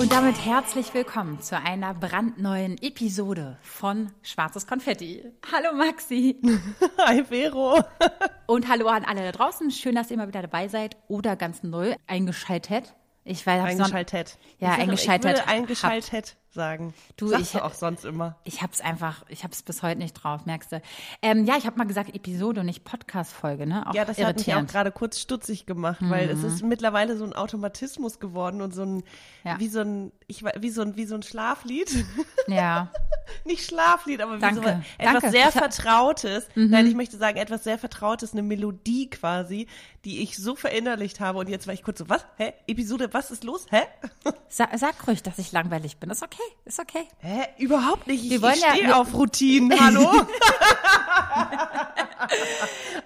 Und damit herzlich willkommen zu einer brandneuen Episode von Schwarzes Konfetti. Hallo Maxi. Hi Vero. Und hallo an alle da draußen. Schön, dass ihr mal wieder dabei seid oder ganz neu eingeschaltet. Ich weiß, eingeschaltet. Ja, eingeschaltet. Eingeschaltet sagen. Du, Sagst ich du auch sonst immer. Ich hab's einfach, ich hab's bis heute nicht drauf, merkst du. Ähm, ja, ich habe mal gesagt Episode und nicht Podcast-Folge, ne? Auch ja, das hat mich auch gerade kurz stutzig gemacht, mhm. weil es ist mittlerweile so ein Automatismus geworden und so ein, ja. wie so ein, ich wie so ein, wie so ein Schlaflied. Ja. nicht Schlaflied, aber wie Danke. so etwas Danke. sehr Vertrautes. Mhm. Nein, ich möchte sagen, etwas sehr Vertrautes, eine Melodie quasi, die ich so verinnerlicht habe und jetzt war ich kurz so, was? Hä? Episode, was ist los? Hä? Sag, sag ruhig, dass ich langweilig bin. Das ist okay okay, ist okay. Hä? Überhaupt nicht. Ich, wir wollen ich stehe ja, auf Routinen. Hallo?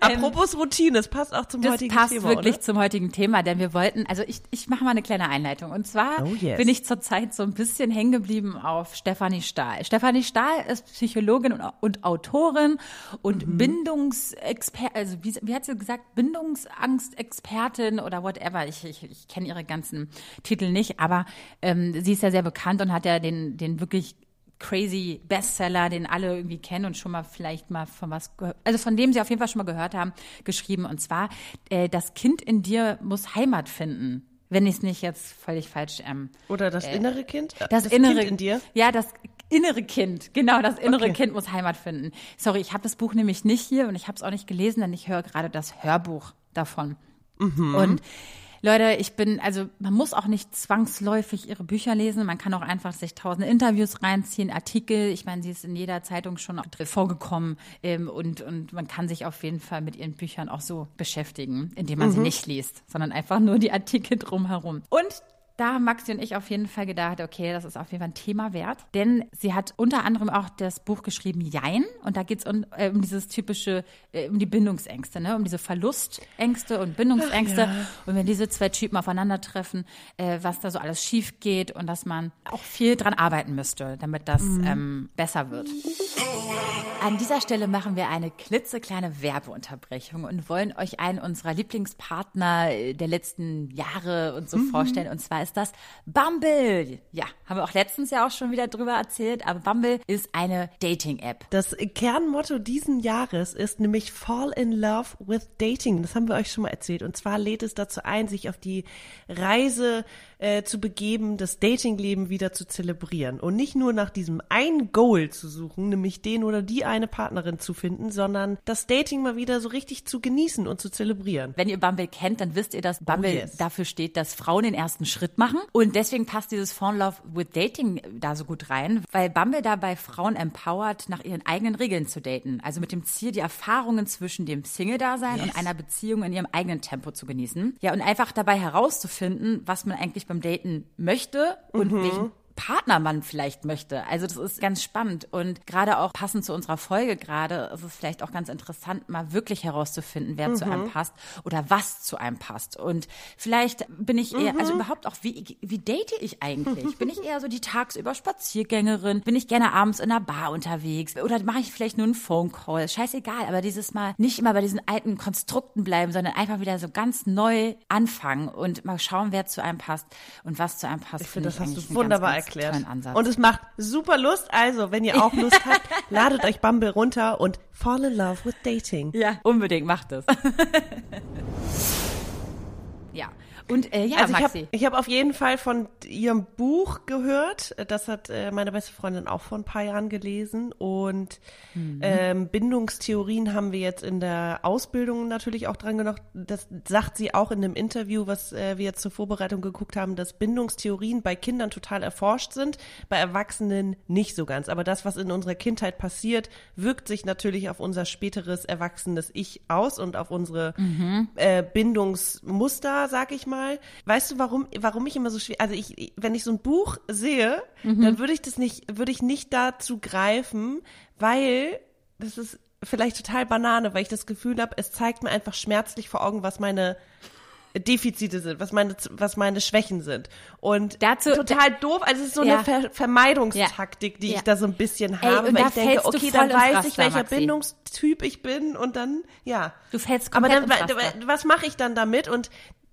Apropos Routine, es passt auch zum das heutigen Thema. Das passt wirklich oder? zum heutigen Thema, denn wir wollten, also ich, ich mache mal eine kleine Einleitung. Und zwar oh yes. bin ich zurzeit so ein bisschen hängen geblieben auf Stefanie Stahl. Stefanie Stahl ist Psychologin und, und Autorin und mhm. Bindungsexpertin, also wie, wie hat sie gesagt, Bindungsangstexpertin oder whatever. Ich, ich, ich kenne ihre ganzen Titel nicht, aber ähm, sie ist ja sehr bekannt und hat ja den, den wirklich crazy Bestseller, den alle irgendwie kennen und schon mal vielleicht mal von was also von dem sie auf jeden Fall schon mal gehört haben, geschrieben. Und zwar, äh, das Kind in dir muss Heimat finden. Wenn ich es nicht jetzt völlig falsch. Ähm, Oder das äh, innere Kind? Das, das innere Kind in dir? Ja, das innere Kind. Genau, das innere okay. Kind muss Heimat finden. Sorry, ich habe das Buch nämlich nicht hier und ich habe es auch nicht gelesen, denn ich höre gerade das Hörbuch davon. Mhm. Und Leute, ich bin, also man muss auch nicht zwangsläufig ihre Bücher lesen. Man kann auch einfach sich tausende Interviews reinziehen, Artikel. Ich meine, sie ist in jeder Zeitung schon vorgekommen ähm, und, und man kann sich auf jeden Fall mit ihren Büchern auch so beschäftigen, indem man mhm. sie nicht liest, sondern einfach nur die Artikel drumherum. Und da haben Maxi und ich auf jeden Fall gedacht, okay, das ist auf jeden Fall ein Thema wert. Denn sie hat unter anderem auch das Buch geschrieben Jein. Und da geht es um, äh, um dieses typische, äh, um die Bindungsängste, ne? um diese Verlustängste und Bindungsängste. Ja. Und wenn diese zwei Typen aufeinandertreffen, äh, was da so alles schief geht und dass man auch viel dran arbeiten müsste, damit das mhm. ähm, besser wird. An dieser Stelle machen wir eine klitzekleine Werbeunterbrechung und wollen euch einen unserer Lieblingspartner äh, der letzten Jahre und so mhm. vorstellen. Und zwar ist das Bumble. Ja, haben wir auch letztens ja auch schon wieder drüber erzählt, aber Bumble ist eine Dating-App. Das Kernmotto diesen Jahres ist nämlich Fall in Love with Dating. Das haben wir euch schon mal erzählt. Und zwar lädt es dazu ein, sich auf die Reise äh, zu begeben, das Datingleben wieder zu zelebrieren und nicht nur nach diesem ein Goal zu suchen, nämlich den oder die eine Partnerin zu finden, sondern das Dating mal wieder so richtig zu genießen und zu zelebrieren. Wenn ihr Bumble kennt, dann wisst ihr, dass Bumble oh yes. dafür steht, dass Frauen den ersten Schritt machen und deswegen passt dieses Fall Love with Dating da so gut rein, weil Bumble dabei Frauen empowert, nach ihren eigenen Regeln zu daten, also mit dem Ziel, die Erfahrungen zwischen dem Single-Dasein yes. und einer Beziehung in ihrem eigenen Tempo zu genießen. Ja, und einfach dabei herauszufinden, was man eigentlich beim Daten möchte und mhm. welchen Partner man vielleicht möchte. Also das ist ganz spannend und gerade auch passend zu unserer Folge gerade ist es vielleicht auch ganz interessant, mal wirklich herauszufinden, wer mhm. zu einem mhm. passt oder was zu einem passt. Und vielleicht bin ich eher, also mhm. also überhaupt auch, wie, wie date ich eigentlich? Bin ich eher so die tagsüber Spaziergängerin? Bin ich gerne abends in einer Bar unterwegs? Oder mache ich vielleicht nur einen Phone Call? Scheißegal, aber dieses Mal nicht immer bei diesen alten Konstrukten bleiben, sondern einfach wieder so ganz neu anfangen und mal schauen, wer zu einem passt und was zu einem passt. Ich finde, das hast du wunderbar erklärt. Und es macht super Lust. Also, wenn ihr auch Lust habt, ladet euch Bumble runter und fall in love with dating. Ja, unbedingt macht es. ja. Und äh, ja, also Maxi. Ich habe hab auf jeden Fall von ihrem Buch gehört. Das hat äh, meine beste Freundin auch vor ein paar Jahren gelesen. Und mhm. ähm, Bindungstheorien haben wir jetzt in der Ausbildung natürlich auch dran genommen. Das sagt sie auch in einem Interview, was äh, wir jetzt zur Vorbereitung geguckt haben, dass Bindungstheorien bei Kindern total erforscht sind, bei Erwachsenen nicht so ganz. Aber das, was in unserer Kindheit passiert, wirkt sich natürlich auf unser späteres erwachsenes Ich aus und auf unsere mhm. äh, Bindungsmuster sag ich mal. Weißt du, warum, warum ich immer so schwer, also ich, wenn ich so ein Buch sehe, mhm. dann würde ich das nicht, würde ich nicht dazu greifen, weil das ist vielleicht total Banane, weil ich das Gefühl habe, es zeigt mir einfach schmerzlich vor Augen, was meine Defizite sind, was meine, was meine Schwächen sind. Und Dazu, total doof, also es ist so ja. eine Ver Vermeidungstaktik, die ja. ich da so ein bisschen habe, Ey, weil ich denke, okay, dann weiß Raster, ich, welcher Maxi. Bindungstyp ich bin und dann, ja. Du fällst komplett Aber dann, was mache ich dann damit? Und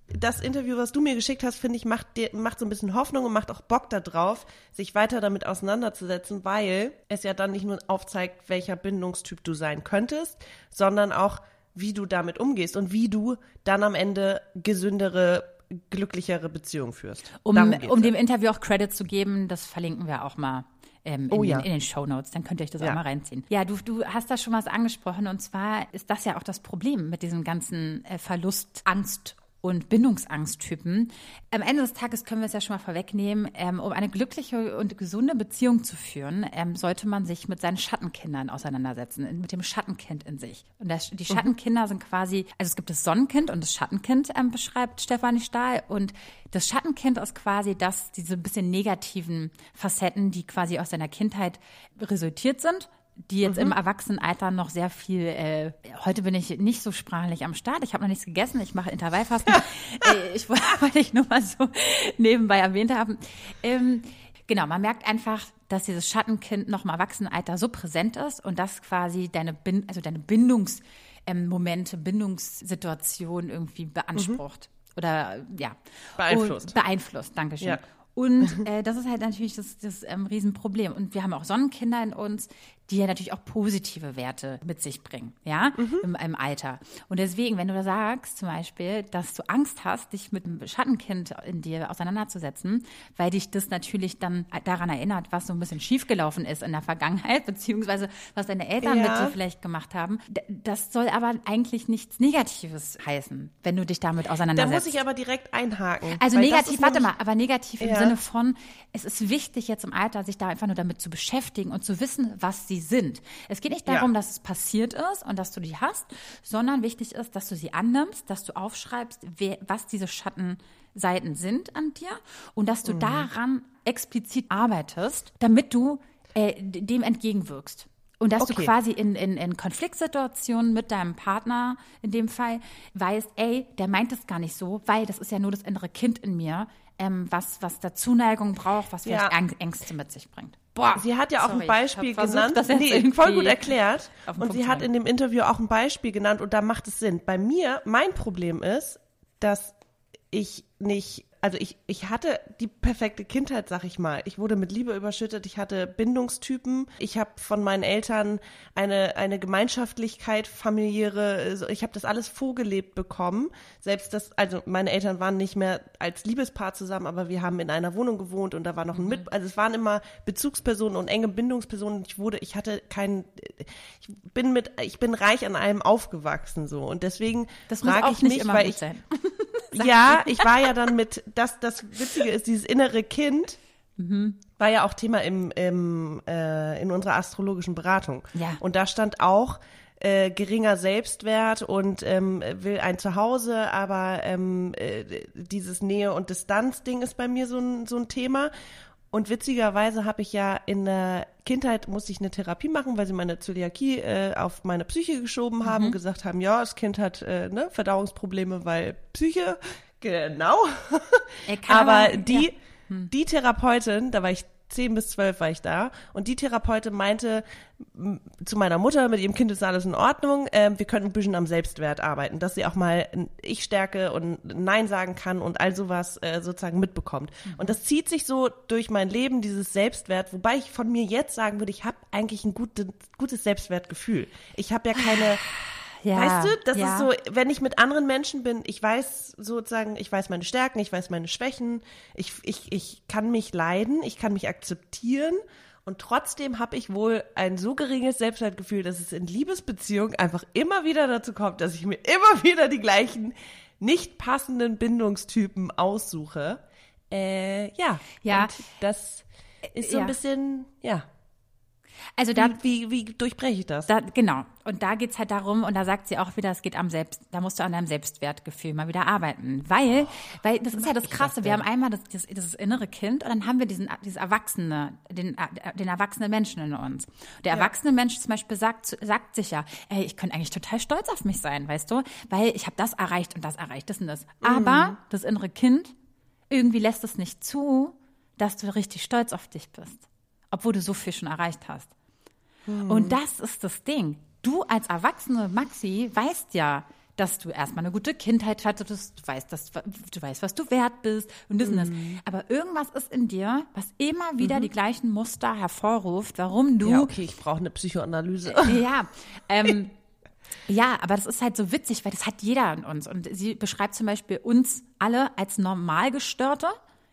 das Interview, was du mir geschickt hast, finde ich, macht, macht so ein bisschen Hoffnung und macht auch Bock darauf, sich weiter damit auseinanderzusetzen, weil es ja dann nicht nur aufzeigt, welcher Bindungstyp du sein könntest, sondern auch, wie du damit umgehst und wie du dann am Ende gesündere glücklichere Beziehungen führst. Um, um dem Interview auch Credit zu geben, das verlinken wir auch mal. Ähm, in, oh ja. in, in den Show Notes, dann könnt ihr euch das ja. auch mal reinziehen. Ja, du, du hast da schon was angesprochen und zwar ist das ja auch das Problem mit diesem ganzen äh, Verlust, Angst und Bindungsangsttypen. Am Ende des Tages können wir es ja schon mal vorwegnehmen, ähm, um eine glückliche und gesunde Beziehung zu führen, ähm, sollte man sich mit seinen Schattenkindern auseinandersetzen, mit dem Schattenkind in sich. Und das, die mhm. Schattenkinder sind quasi, also es gibt das Sonnenkind und das Schattenkind, ähm, beschreibt Stefanie Stahl. Und das Schattenkind ist quasi das, diese bisschen negativen Facetten, die quasi aus seiner Kindheit resultiert sind, die jetzt mhm. im Erwachsenenalter noch sehr viel, äh, heute bin ich nicht so sprachlich am Start, ich habe noch nichts gegessen, ich mache Intervallfasten. äh, ich wollte ich nur mal so nebenbei erwähnt haben. Ähm, genau, man merkt einfach, dass dieses Schattenkind noch im Erwachsenenalter so präsent ist und dass quasi deine, Bin also deine Bindungsmomente, ähm, Bindungssituation irgendwie beansprucht. Mhm. Oder ja. Beeinflusst. Und beeinflusst, Dankeschön. Ja. Und äh, das ist halt natürlich das, das ähm, Riesenproblem. Und wir haben auch Sonnenkinder in uns, die ja natürlich auch positive Werte mit sich bringen, ja, mhm. Im, Im, Alter. Und deswegen, wenn du da sagst, zum Beispiel, dass du Angst hast, dich mit einem Schattenkind in dir auseinanderzusetzen, weil dich das natürlich dann daran erinnert, was so ein bisschen schiefgelaufen ist in der Vergangenheit, beziehungsweise was deine Eltern ja. mit dir vielleicht gemacht haben. Das soll aber eigentlich nichts Negatives heißen, wenn du dich damit auseinandersetzt. Da muss ich aber direkt einhaken. Also negativ, warte mal, aber negativ ja. im Sinne von, es ist wichtig jetzt im Alter, sich da einfach nur damit zu beschäftigen und zu wissen, was sie sind. Es geht nicht darum, ja. dass es passiert ist und dass du die hast, sondern wichtig ist, dass du sie annimmst, dass du aufschreibst, wer, was diese Schattenseiten sind an dir und dass du mhm. daran explizit arbeitest, damit du äh, dem entgegenwirkst. Und dass okay. du quasi in, in, in Konfliktsituationen mit deinem Partner in dem Fall weißt, ey, der meint es gar nicht so, weil das ist ja nur das innere Kind in mir, ähm, was, was da Zuneigung braucht, was vielleicht ja. Ängste mit sich bringt. Boah, sie hat ja auch sorry, ein Beispiel genannt. Das nee, voll gut erklärt. Und sie hat in dem Interview auch ein Beispiel genannt und da macht es Sinn. Bei mir, mein Problem ist, dass ich nicht also ich, ich hatte die perfekte Kindheit, sag ich mal. Ich wurde mit Liebe überschüttet, ich hatte Bindungstypen, ich habe von meinen Eltern eine, eine Gemeinschaftlichkeit, familiäre, ich habe das alles vorgelebt bekommen. Selbst das, also meine Eltern waren nicht mehr als Liebespaar zusammen, aber wir haben in einer Wohnung gewohnt und da war noch ein Mit, mhm. also es waren immer Bezugspersonen und enge Bindungspersonen. Ich wurde, ich hatte keinen, ich bin mit, ich bin reich an allem aufgewachsen so und deswegen frage ich mich, weil ich, ja, ich war ja dann mit, das, das Witzige ist, dieses innere Kind mhm. war ja auch Thema im, im, äh, in unserer astrologischen Beratung. Ja. Und da stand auch, äh, geringer Selbstwert und ähm, will ein Zuhause, aber ähm, äh, dieses Nähe- und Distanz-Ding ist bei mir so ein, so ein Thema. Und witzigerweise habe ich ja in der Kindheit musste ich eine Therapie machen, weil sie meine Zöliakie äh, auf meine Psyche geschoben haben mhm. und gesagt haben, ja, das Kind hat äh, ne, Verdauungsprobleme, weil Psyche, genau. Aber die, ja. hm. die Therapeutin, da war ich zehn bis zwölf war ich da und die Therapeutin meinte zu meiner Mutter, mit ihrem Kind ist alles in Ordnung, äh, wir könnten ein bisschen am Selbstwert arbeiten, dass sie auch mal Ich stärke und Nein sagen kann und all sowas äh, sozusagen mitbekommt. Mhm. Und das zieht sich so durch mein Leben, dieses Selbstwert, wobei ich von mir jetzt sagen würde, ich habe eigentlich ein gute, gutes Selbstwertgefühl. Ich habe ja keine ja, weißt du, das ja. ist so, wenn ich mit anderen Menschen bin, ich weiß sozusagen, ich weiß meine Stärken, ich weiß meine Schwächen, ich, ich, ich kann mich leiden, ich kann mich akzeptieren und trotzdem habe ich wohl ein so geringes Selbstwertgefühl, dass es in Liebesbeziehungen einfach immer wieder dazu kommt, dass ich mir immer wieder die gleichen nicht passenden Bindungstypen aussuche. Äh, ja, ja. Und das ist so ja. ein bisschen, ja. Also da, Wie, wie, wie durchbreche ich das? da, genau. Und da geht's halt darum, und da sagt sie auch wieder, es geht am Selbst, da musst du an deinem Selbstwertgefühl mal wieder arbeiten. Weil, weil das ist ja das Krasse, wir haben einmal das, das, dieses innere Kind und dann haben wir diesen, dieses Erwachsene, den, den erwachsenen Menschen in uns. Der erwachsene Mensch zum Beispiel sagt, sagt sich ja, ey, ich könnte eigentlich total stolz auf mich sein, weißt du, weil ich habe das erreicht und das erreicht, das und das. Aber das innere Kind irgendwie lässt es nicht zu, dass du richtig stolz auf dich bist, obwohl du so viel schon erreicht hast. Und das ist das Ding. Du als erwachsene Maxi weißt ja, dass du erstmal eine gute Kindheit hattest, du weißt, dass, du weißt, was du wert bist und das und das. Aber irgendwas ist in dir, was immer wieder die gleichen Muster hervorruft, warum du ja, okay, ich brauche eine Psychoanalyse. ja, ähm, ja, aber das ist halt so witzig, weil das hat jeder in uns. Und sie beschreibt zum Beispiel uns alle als Normalgestörte.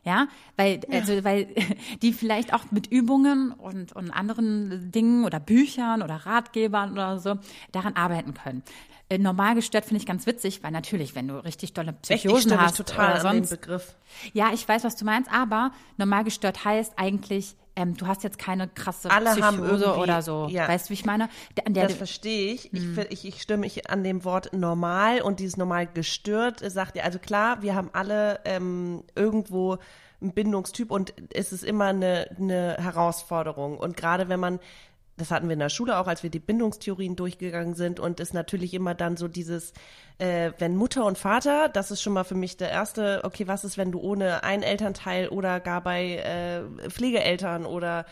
Ja, weil, also, weil die vielleicht auch mit Übungen und, und anderen Dingen oder Büchern oder Ratgebern oder so daran arbeiten können. Äh, Normal gestört finde ich ganz witzig, weil natürlich, wenn du richtig dolle Echt, Psychosen mich hast total oder sonst, Begriff. ja, ich weiß, was du meinst, aber normal gestört heißt eigentlich, ähm, du hast jetzt keine krasse Alle haben Psychose oder so. ja. Weißt du, wie ich meine? An der, Das verstehe ich. Hm. Ich, ich. ich stimme mich an dem Wort normal und dieses normal gestört äh, sagt ja, also klar, wir haben alle ähm, irgendwo einen Bindungstyp und es ist immer eine, eine Herausforderung. Und gerade wenn man, das hatten wir in der Schule auch, als wir die Bindungstheorien durchgegangen sind und ist natürlich immer dann so dieses, äh, wenn Mutter und Vater, das ist schon mal für mich der erste, okay, was ist, wenn du ohne einen Elternteil oder gar bei äh, Pflegeeltern oder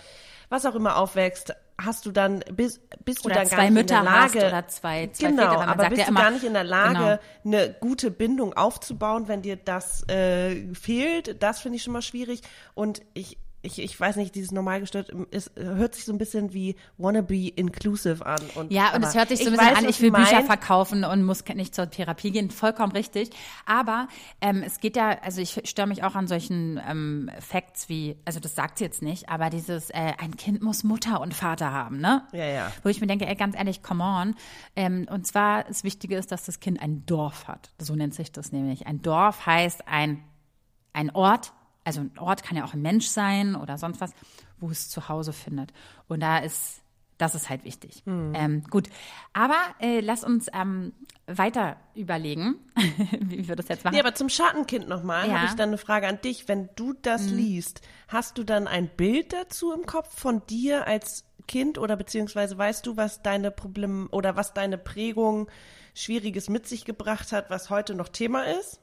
was auch immer aufwächst, hast du dann, bist, bist du dann zwei gar nicht Mütter in der Lage, oder zwei- zwei genau, Väter, aber bist ja du immer- gar nicht in der Lage, Genau. eine gute Bindung aufzubauen, wenn dir das äh, fehlt. Das finde ich schon mal schwierig. Und ich, ich, ich weiß nicht, dieses Normalgestört ist, hört sich so ein bisschen wie wannabe inclusive an. Und, Ja, und es hört sich so ein bisschen weiß, an, ich will du Bücher verkaufen und muss nicht zur Therapie gehen. Vollkommen richtig. Aber ähm, es geht ja, also ich störe mich auch an solchen ähm, Facts wie, also das sagt sie jetzt nicht, aber dieses, äh, ein Kind muss Mutter und Vater haben, ne? Ja, ja. Wo ich mir denke, ey, ganz ehrlich, come on. Ähm, und zwar, das Wichtige ist, dass das Kind ein Dorf hat. So nennt sich das nämlich. Ein Dorf heißt ein, ein Ort, also ein Ort kann ja auch ein Mensch sein oder sonst was, wo es zu Hause findet. Und da ist, das ist halt wichtig. Ähm, gut, aber äh, lass uns ähm, weiter überlegen, wie wir das jetzt machen. Nee, aber zum Schattenkind nochmal Ja. Mhm. habe ich dann eine Frage an dich. Wenn du das liest, hast du dann ein Bild dazu im Kopf von dir als Kind oder beziehungsweise weißt du, was deine Probleme oder was deine Prägung Schwieriges mit sich gebracht hat, was heute noch Thema ist?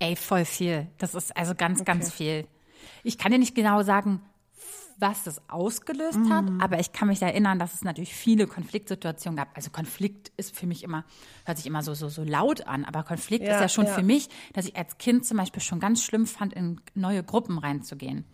Ey, voll viel. Das ist also ganz, ganz viel. Ich kann dir nicht genau sagen, was das ausgelöst hat, aber ich kann mich erinnern, dass es natürlich viele Konfliktsituationen gab. Also Konflikt ist für mich immer, hört sich immer so, so, so laut an, aber Konflikt Ja, ist ja schon ja. für mich, dass ich als Kind zum Beispiel schon ganz schlimm fand, in neue Gruppen reinzugehen.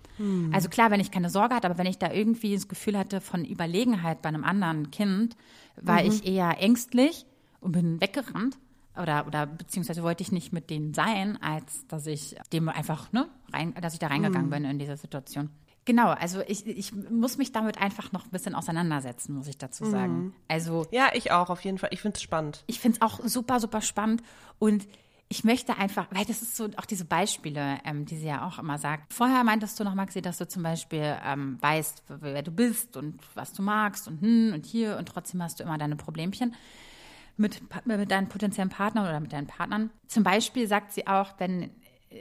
Also klar, wenn ich keine Sorge hatte, aber wenn ich da irgendwie das Gefühl hatte von Überlegenheit bei einem anderen Kind, war ich eher ängstlich und bin weggerannt oder oder beziehungsweise wollte ich nicht mit denen sein, als dass ich dem einfach ne rein, dass ich da reingegangen bin in diese Situation. Genau, also ich, ich muss mich damit einfach noch ein bisschen auseinandersetzen, muss ich dazu sagen. Also Ja, ich auch, auf jeden Fall. Ich finde es spannend. ich finde es auch super, super spannend und ich möchte einfach, weil das ist so auch diese Beispiele, ähm, die sie ja auch immer sagt. Vorher meintest du noch, Maxi, dass du zum Beispiel ähm, weißt, wer du bist und was du magst und hm und hier und trotzdem hast du immer deine Problemchen mit, mit deinen potenziellen Partnern oder mit deinen Partnern. Zum Beispiel sagt sie auch, wenn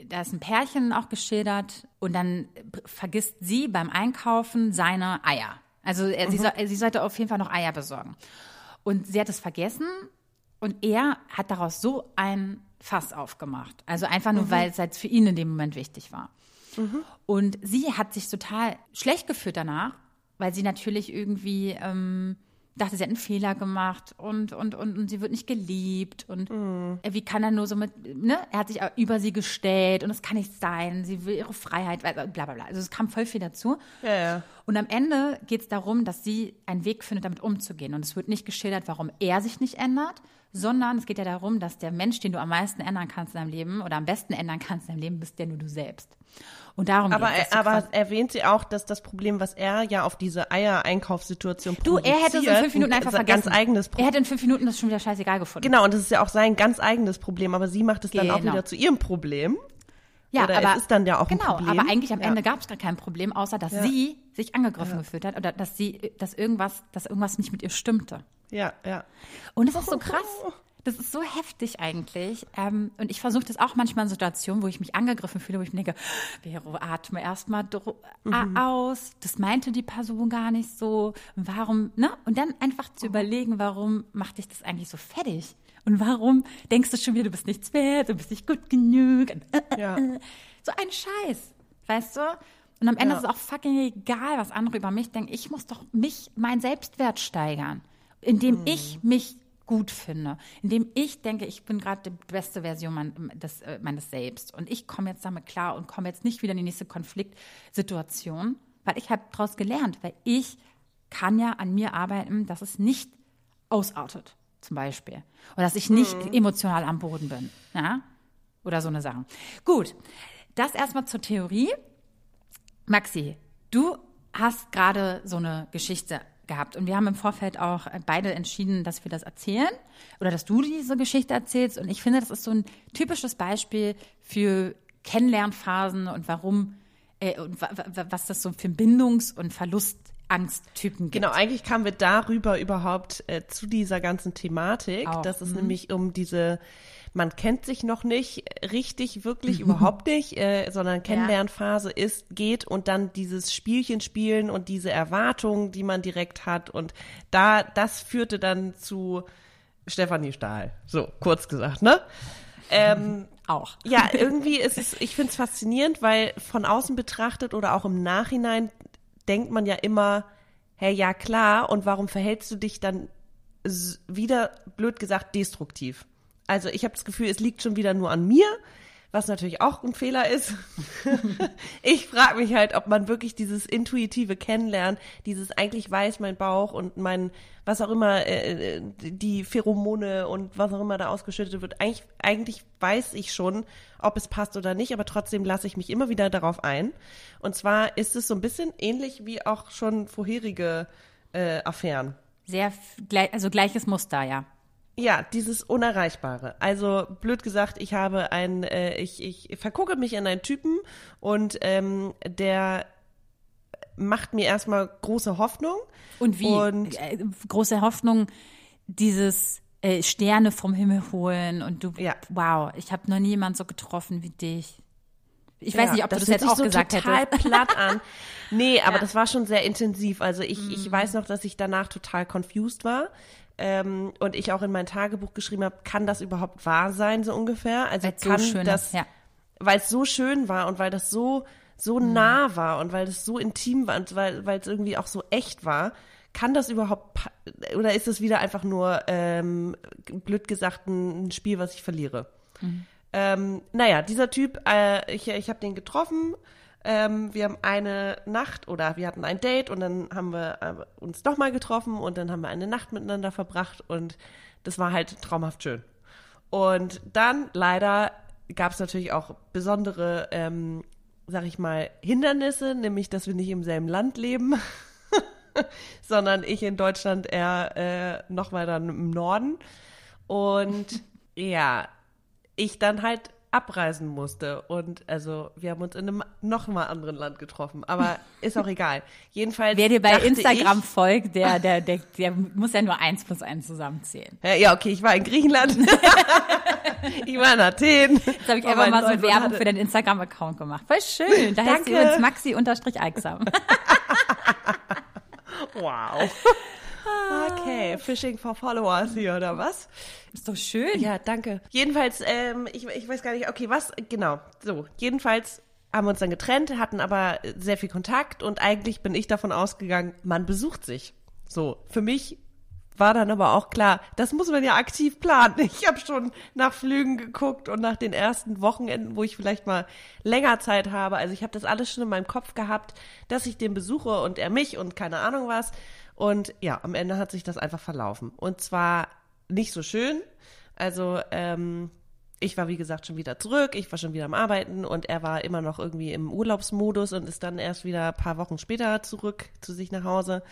da ist ein Pärchen auch geschildert und dann vergisst sie beim Einkaufen seine Eier. Also er, sie, soll, sie sollte auf jeden Fall noch Eier besorgen. Und sie hat es vergessen und er hat daraus so ein Fass aufgemacht. Also einfach nur, weil es halt für ihn in dem Moment wichtig war. Und sie hat sich total schlecht gefühlt danach, weil sie natürlich irgendwie ähm, dachte, sie hat einen Fehler gemacht und, und, und, und sie wird nicht geliebt und äh, wie kann er nur so mit, ne? Er hat sich über sie gestellt und es kann nicht sein, sie will ihre Freiheit, bla bla bla. Also es kam voll viel dazu. Ja, ja. Und am Ende geht es darum, dass sie einen Weg findet, damit umzugehen. Und es wird nicht geschildert, warum er sich nicht ändert, sondern es geht ja darum, dass der Mensch, den du am meisten ändern kannst in deinem Leben oder am besten ändern kannst in deinem Leben, bist der nur du selbst. Und darum Aber, dass du aber erwähnt sie auch, dass das Problem, was er ja auf diese Eier-Einkaufssituation du, er hätte es in fünf Minuten ein einfach ganz vergessen. eigenes er Problem. hätte in fünf Minuten das schon wieder scheißegal gefunden. Genau, und das ist ja auch sein ganz eigenes Problem, aber sie macht es dann auch Genau. wieder zu ihrem Problem. Ja, Oder aber, es ist dann ja auch genau, ein Problem. aber eigentlich am ja. Ende gab es gar kein Problem, außer dass Ja. sie sich angegriffen gefühlt hat oder dass sie, dass irgendwas, dass irgendwas nicht mit ihr stimmte. Ja, ja. Und es ist so krass. Das ist so heftig eigentlich. Ähm, und ich versuche das auch manchmal in Situationen, wo ich mich angegriffen fühle, wo ich mir denke, Vero, atme erstmal Mhm. aus. Das meinte die Person gar nicht so. Warum, ne? Und dann einfach zu überlegen, warum macht dich das eigentlich so fertig? Und warum denkst du schon wieder, du bist nichts wert, du bist nicht gut genug? Äh, äh, Ja. äh. So ein Scheiß, weißt du? Und am Ende Ja. ist es auch fucking egal, was andere über mich denken. Ich muss doch mich, meinen Selbstwert steigern, indem ich mich gut finde, indem ich denke, ich bin gerade die beste Version mein, des, äh, meines Selbst und ich komme jetzt damit klar und komme jetzt nicht wieder in die nächste Konfliktsituation, weil ich habe daraus gelernt, weil ich kann ja an mir arbeiten, dass es nicht ausartet, zum Beispiel. Oder dass ich nicht emotional am Boden bin. Ja? Oder so eine Sache. Gut, das erstmal zur Theorie. Maxi, du hast gerade so eine Geschichte gehabt und wir haben im Vorfeld auch beide entschieden, dass wir das erzählen oder dass du diese Geschichte erzählst und ich finde, das ist so ein typisches Beispiel für Kennenlernphasen und warum äh, und wa wa was das so für Bindungs- und Verlustangsttypen gibt. Genau, eigentlich kamen wir darüber überhaupt äh, zu dieser ganzen Thematik, Auch, dass es mhm. nämlich um diese, man kennt sich noch nicht richtig, wirklich überhaupt nicht, äh, sondern Kennenlernphase ist, geht und dann dieses Spielchen spielen und diese Erwartungen, die man direkt hat und da, das führte dann zu Stefanie Stahl. So, kurz gesagt, ne? Ähm, Auch. ja, irgendwie ist es, ich finde es faszinierend, weil von außen betrachtet oder auch im Nachhinein denkt man ja immer, hey, ja klar, und warum verhältst du dich dann wieder, blöd gesagt, destruktiv? Also ich habe das Gefühl, es liegt schon wieder nur an mir, was natürlich auch ein Fehler ist. ich frage mich halt, ob man wirklich dieses intuitive Kennenlernen, dieses eigentlich weiß mein Bauch und mein, was auch immer, äh, die Pheromone und was auch immer da ausgeschüttet wird, eigentlich, eigentlich weiß ich schon, ob es passt oder nicht, aber trotzdem lasse ich mich immer wieder darauf ein. Und zwar ist es so ein bisschen ähnlich wie auch schon vorherige äh, Affären. Sehr, also gleiches Muster, ja. Ja, dieses Unerreichbare. Also blöd gesagt, ich habe ein, äh, ich, ich vergucke mich in einen Typen und ähm, der macht mir erstmal große Hoffnung. Und wie? Und- äh, große Hoffnung, dieses äh, Sterne vom Himmel holen und du, Ja. wow, ich habe noch nie jemand so getroffen wie dich. Ich weiß Ja, nicht, ob du das jetzt auch so gesagt total hättest. platt an. Nee, aber Ja. Mhm. das war schon sehr intensiv. Also ich, ich weiß noch, dass ich danach total confused war. Ähm, und ich auch in mein Tagebuch geschrieben habe, kann das überhaupt wahr sein, so ungefähr? Also Weil's so kann schön das, ja. weil es so schön war und weil das so so Mhm. nah war und weil das so intim war und weil weil es irgendwie auch so echt war, kann das überhaupt oder ist es wieder einfach nur ähm, blöd gesagt ein, Spiel, was ich verliere? Ähm, naja, dieser Typ, äh, ich, ich habe den getroffen. Ähm, wir haben eine Nacht oder wir hatten ein Date und dann haben wir äh, uns nochmal getroffen und dann haben wir eine Nacht miteinander verbracht und das war halt traumhaft schön. Und dann leider gab es natürlich auch besondere, ähm, sag ich mal, Hindernisse, nämlich dass wir nicht im selben Land leben, sondern ich in Deutschland eher äh, noch dann im Norden. Und ja, ich dann halt abreisen musste. Und also wir haben uns in einem noch mal anderen Land getroffen. Aber ist auch egal. Jedenfalls. Wer dir bei Instagram folgt, der, der, der, der muss ja nur eins plus eins zusammenzählen. Ich, ja, okay, ich war in Griechenland. ich war in Athen. Jetzt habe ich Aber einfach in mal so Deutschland Werbung für deinen Instagram-Account gemacht. Voll schön. Da heißt sie übrigens Maxi-Eigsam. Wow. Okay, Fishing for Followers hier, oder was? Ist doch schön. Ja, danke. Jedenfalls, ähm, ich, ich weiß gar nicht, okay, was, genau, so, jedenfalls haben wir uns dann getrennt, hatten aber sehr viel Kontakt und eigentlich bin ich davon ausgegangen, man besucht sich. So, für mich war dann aber auch klar, das muss man ja aktiv planen. Ich habe schon nach Flügen geguckt und nach den ersten Wochenenden, wo ich vielleicht mal länger Zeit habe. Also ich habe das alles schon in meinem Kopf gehabt, dass ich den besuche und er mich und keine Ahnung was. Und ja, am Ende hat sich das einfach verlaufen. Und zwar nicht so schön. Also ähm, ich war wie gesagt schon wieder zurück, ich war schon wieder am Arbeiten und er war immer noch irgendwie im Urlaubsmodus und ist dann erst wieder ein paar Wochen später zurück zu sich nach Hause.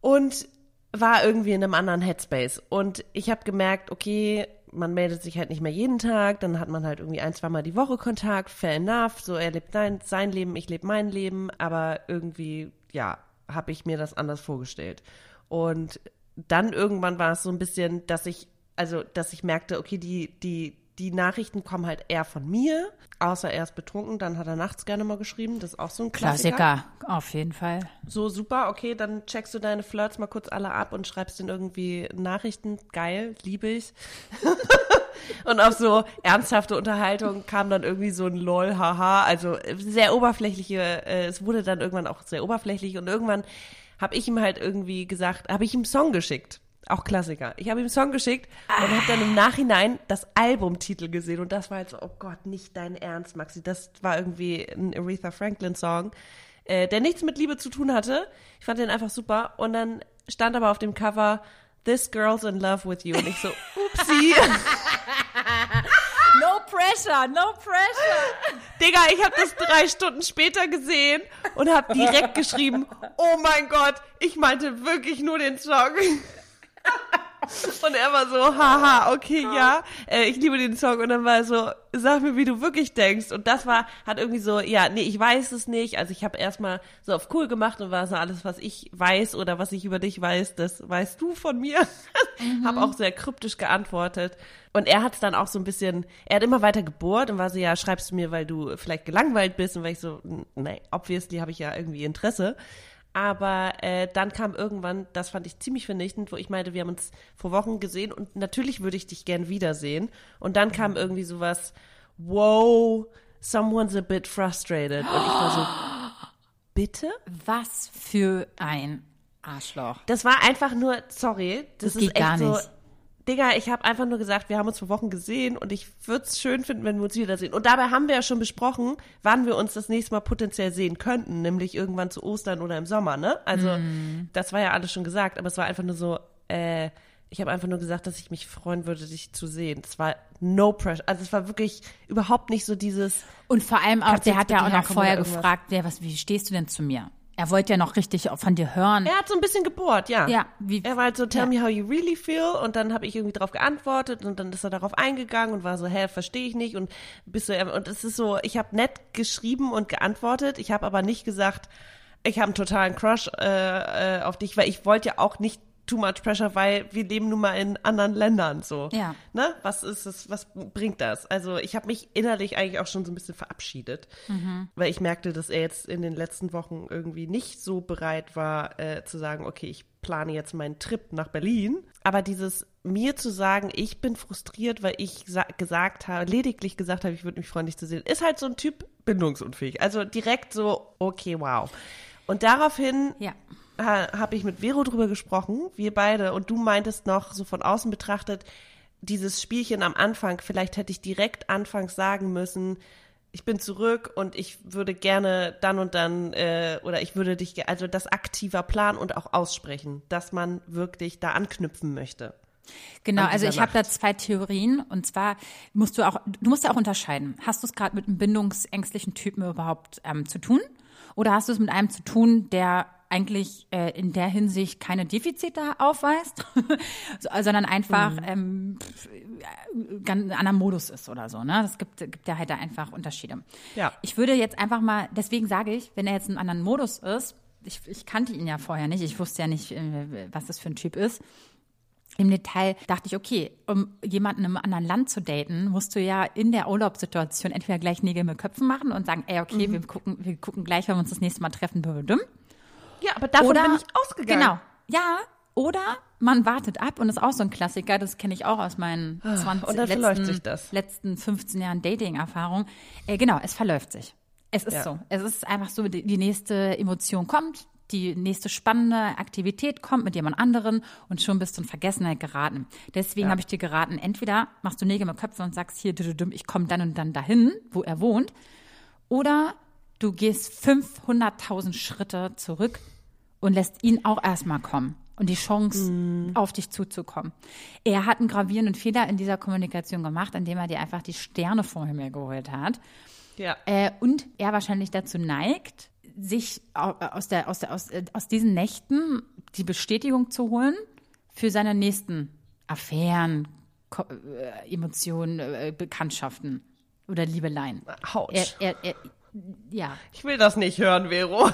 Und war irgendwie in einem anderen Headspace. Und ich habe gemerkt, okay, man meldet sich halt nicht mehr jeden Tag, dann hat man halt irgendwie ein, zweimal die Woche Kontakt, fair enough, so er lebt sein, sein Leben, ich lebe mein Leben, aber irgendwie, ja, habe ich mir das anders vorgestellt. Und dann irgendwann war es so ein bisschen, dass ich, also, dass ich merkte, okay, die, die, die Nachrichten kommen halt eher von mir, außer er ist betrunken, dann hat er nachts gerne mal geschrieben, das ist auch so ein Klassiker. Klassiker, auf jeden Fall. So super, okay, dann checkst du deine Flirts mal kurz alle ab und schreibst denen irgendwie Nachrichten, geil, liebe ich. und auf so ernsthafte Unterhaltung kam dann irgendwie so ein lol, haha, also sehr oberflächliche, äh, es wurde dann irgendwann auch sehr oberflächlich und irgendwann habe ich ihm halt irgendwie gesagt, habe ich ihm einen Song geschickt. Auch Klassiker. Ich habe ihm einen Song geschickt und habe dann im Nachhinein das Albumtitel gesehen und das war halt so, oh Gott, nicht dein Ernst, Maxi. Das war irgendwie ein Aretha Franklin Song, äh, der nichts mit Liebe zu tun hatte. Ich fand den einfach super und dann stand aber auf dem Cover This Girl's in Love with You und ich so, upsie. No pressure, no pressure. Digga, ich habe das drei Stunden später gesehen und habe direkt geschrieben, oh mein Gott, ich meinte wirklich nur den Song. Und er war so, haha, okay, ja, äh, ich liebe den Song. Und dann war er so, sag mir, wie du wirklich denkst. Und das war, hat irgendwie so, ja, nee, ich weiß es nicht. Also ich habe erstmal so auf cool gemacht und war so, alles, was ich weiß oder was ich über dich weiß, das weißt du von mir. Mhm. habe auch sehr kryptisch geantwortet. Und er hat es dann auch so ein bisschen, er hat immer weiter gebohrt und war so, ja, schreibst du mir, weil du vielleicht gelangweilt bist. Und war ich so, nee, obviously habe ich ja irgendwie Interesse. Aber äh, dann kam irgendwann, das fand ich ziemlich vernichtend, wo ich meinte, wir haben uns vor Wochen gesehen und natürlich würde ich dich gern wiedersehen. Und dann kam irgendwie sowas, wow, someone's a bit frustrated. Und ich war so, bitte? Was für ein Arschloch. Das war einfach nur, sorry, das, Das ist echt gar so. nicht. Digga, ich habe einfach nur gesagt, wir haben uns vor Wochen gesehen und ich würde es schön finden, wenn wir uns wiedersehen. Und dabei haben wir ja schon besprochen, wann wir uns das nächste Mal potenziell sehen könnten, nämlich irgendwann zu Ostern oder im Sommer, ne? Also, das war ja alles schon gesagt, aber es war einfach nur so, äh, ich habe einfach nur gesagt, dass ich mich freuen würde, dich zu sehen. Es war no pressure. Also es war wirklich überhaupt nicht so dieses, Und vor allem auch, der hat ja auch noch vorher gefragt, wer, was, wie stehst du denn zu mir? Er wollte ja noch richtig von dir hören. er hat so ein bisschen gebohrt, ja. Ja, wie- er war halt so, tell ja. me how you really feel und dann habe ich irgendwie darauf geantwortet und dann ist er darauf eingegangen und war so, hä, verstehe ich nicht und bist du, und es ist so, ich habe nett geschrieben und geantwortet, ich habe aber nicht gesagt, ich habe einen totalen Crush äh, äh, auf dich, weil ich wollte ja auch nicht too much pressure, weil wir leben nun mal in anderen Ländern so. Ja. Ne? Was ist es, was bringt das? Also ich habe mich innerlich eigentlich auch schon so ein bisschen verabschiedet, weil ich merkte, dass er jetzt in den letzten Wochen irgendwie nicht so bereit war äh, zu sagen, okay, ich plane jetzt meinen Trip nach Berlin. Aber dieses mir zu sagen, ich bin frustriert, weil ich sa- gesagt habe, lediglich gesagt habe, ich würde mich freuen, dich zu sehen, ist halt so ein Typ bindungsunfähig. Also direkt so, okay, wow. Und daraufhin Ja. Habe ich mit Vero drüber gesprochen, wir beide, und du meintest noch so von außen betrachtet, dieses Spielchen am Anfang, vielleicht hätte ich direkt anfangs sagen müssen, ich bin zurück und ich würde gerne dann und dann, äh, oder ich würde dich, also das aktiver Plan und auch aussprechen, dass man wirklich da anknüpfen möchte. Genau, also ich habe da zwei Theorien und zwar musst du auch, du musst ja auch unterscheiden. Hast du es gerade mit einem bindungsängstlichen Typen überhaupt ähm, zu tun? Oder hast du es mit einem zu tun, der eigentlich äh, in der Hinsicht keine Defizite aufweist, so, sondern einfach ähm, pf, äh, ganz ein anderer Modus ist oder so. Ne? Das gibt, gibt ja halt da einfach Unterschiede. Ja. Ich würde jetzt einfach mal, deswegen sage ich, wenn er jetzt in einem anderen Modus ist, ich, ich kannte ihn ja vorher nicht, ich wusste ja nicht, äh, was das für ein Typ ist. Im Detail dachte ich, okay, um jemanden im anderen Land zu daten, musst du ja in der Urlaubssituation entweder gleich Nägel mit Köpfen machen und sagen, ey, okay, wir gucken, wir gucken gleich, wenn wir uns das nächste Mal treffen, blödüm. Ja, aber davon Oder, bin ich ausgegangen. Genau. Ja, oder man wartet ab und ist auch so ein Klassiker, das kenne ich auch aus meinen 20, Ah, und letzten, sich das. letzten 15 Jahren Dating-Erfahrung. Äh, genau, es verläuft sich. Es ist Ja. so. Es ist einfach so, die, die nächste Emotion kommt, die nächste spannende Aktivität kommt mit jemand anderen und schon bist du in Vergessenheit geraten. Deswegen habe ich dir geraten, entweder machst du Nägel mit Köpfen und sagst hier, ich komme dann und dann dahin, wo er wohnt, oder du gehst 500.000 Schritte zurück und lässt ihn auch erstmal kommen und die Chance, auf dich zuzukommen. Er hat einen gravierenden Fehler in dieser Kommunikation gemacht, indem er dir einfach die Sterne vom Himmel geholt hat. Ja. Äh, und er wahrscheinlich dazu neigt, sich au- aus, der, aus, der, aus, äh, aus diesen Nächten die Bestätigung zu holen für seine nächsten Affären, Ko äh, Emotionen, äh, Bekanntschaften oder Liebeleien. Autsch. Er, er, er, ja. Ich will das nicht hören, Vero.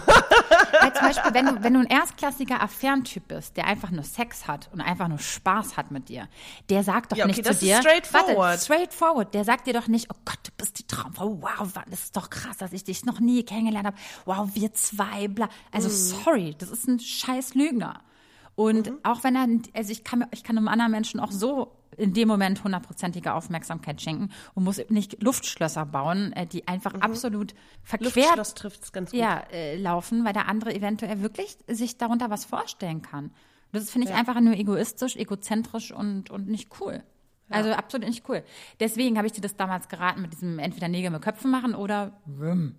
Weil zum Beispiel, wenn du, wenn du ein erstklassiger Affärentyp bist, der einfach nur Sex hat und einfach nur Spaß hat mit dir, der sagt doch Ja, okay, nicht das zu ist dir, straightforward. warte, straightforward, der sagt dir doch nicht, oh Gott, du bist die Traumfrau, wow, das ist doch krass, dass ich dich noch nie kennengelernt habe, wow, wir zwei, bla. Also Mhm. sorry, das ist ein scheiß Lügner. Und Mhm. auch wenn er, also ich kann, mir- ich kann einem anderen Menschen auch so in dem Moment hundertprozentige Aufmerksamkeit schenken und muss nicht Luftschlösser bauen, äh, die einfach absolut verquert Mhm. Ganz gut. ja, äh, laufen, weil der andere eventuell wirklich sich darunter was vorstellen kann. Das finde ich einfach nur egoistisch, egozentrisch und, und nicht cool. Also absolut nicht cool. Deswegen habe ich dir das damals geraten mit diesem entweder Nägel mit Köpfen machen oder Rum.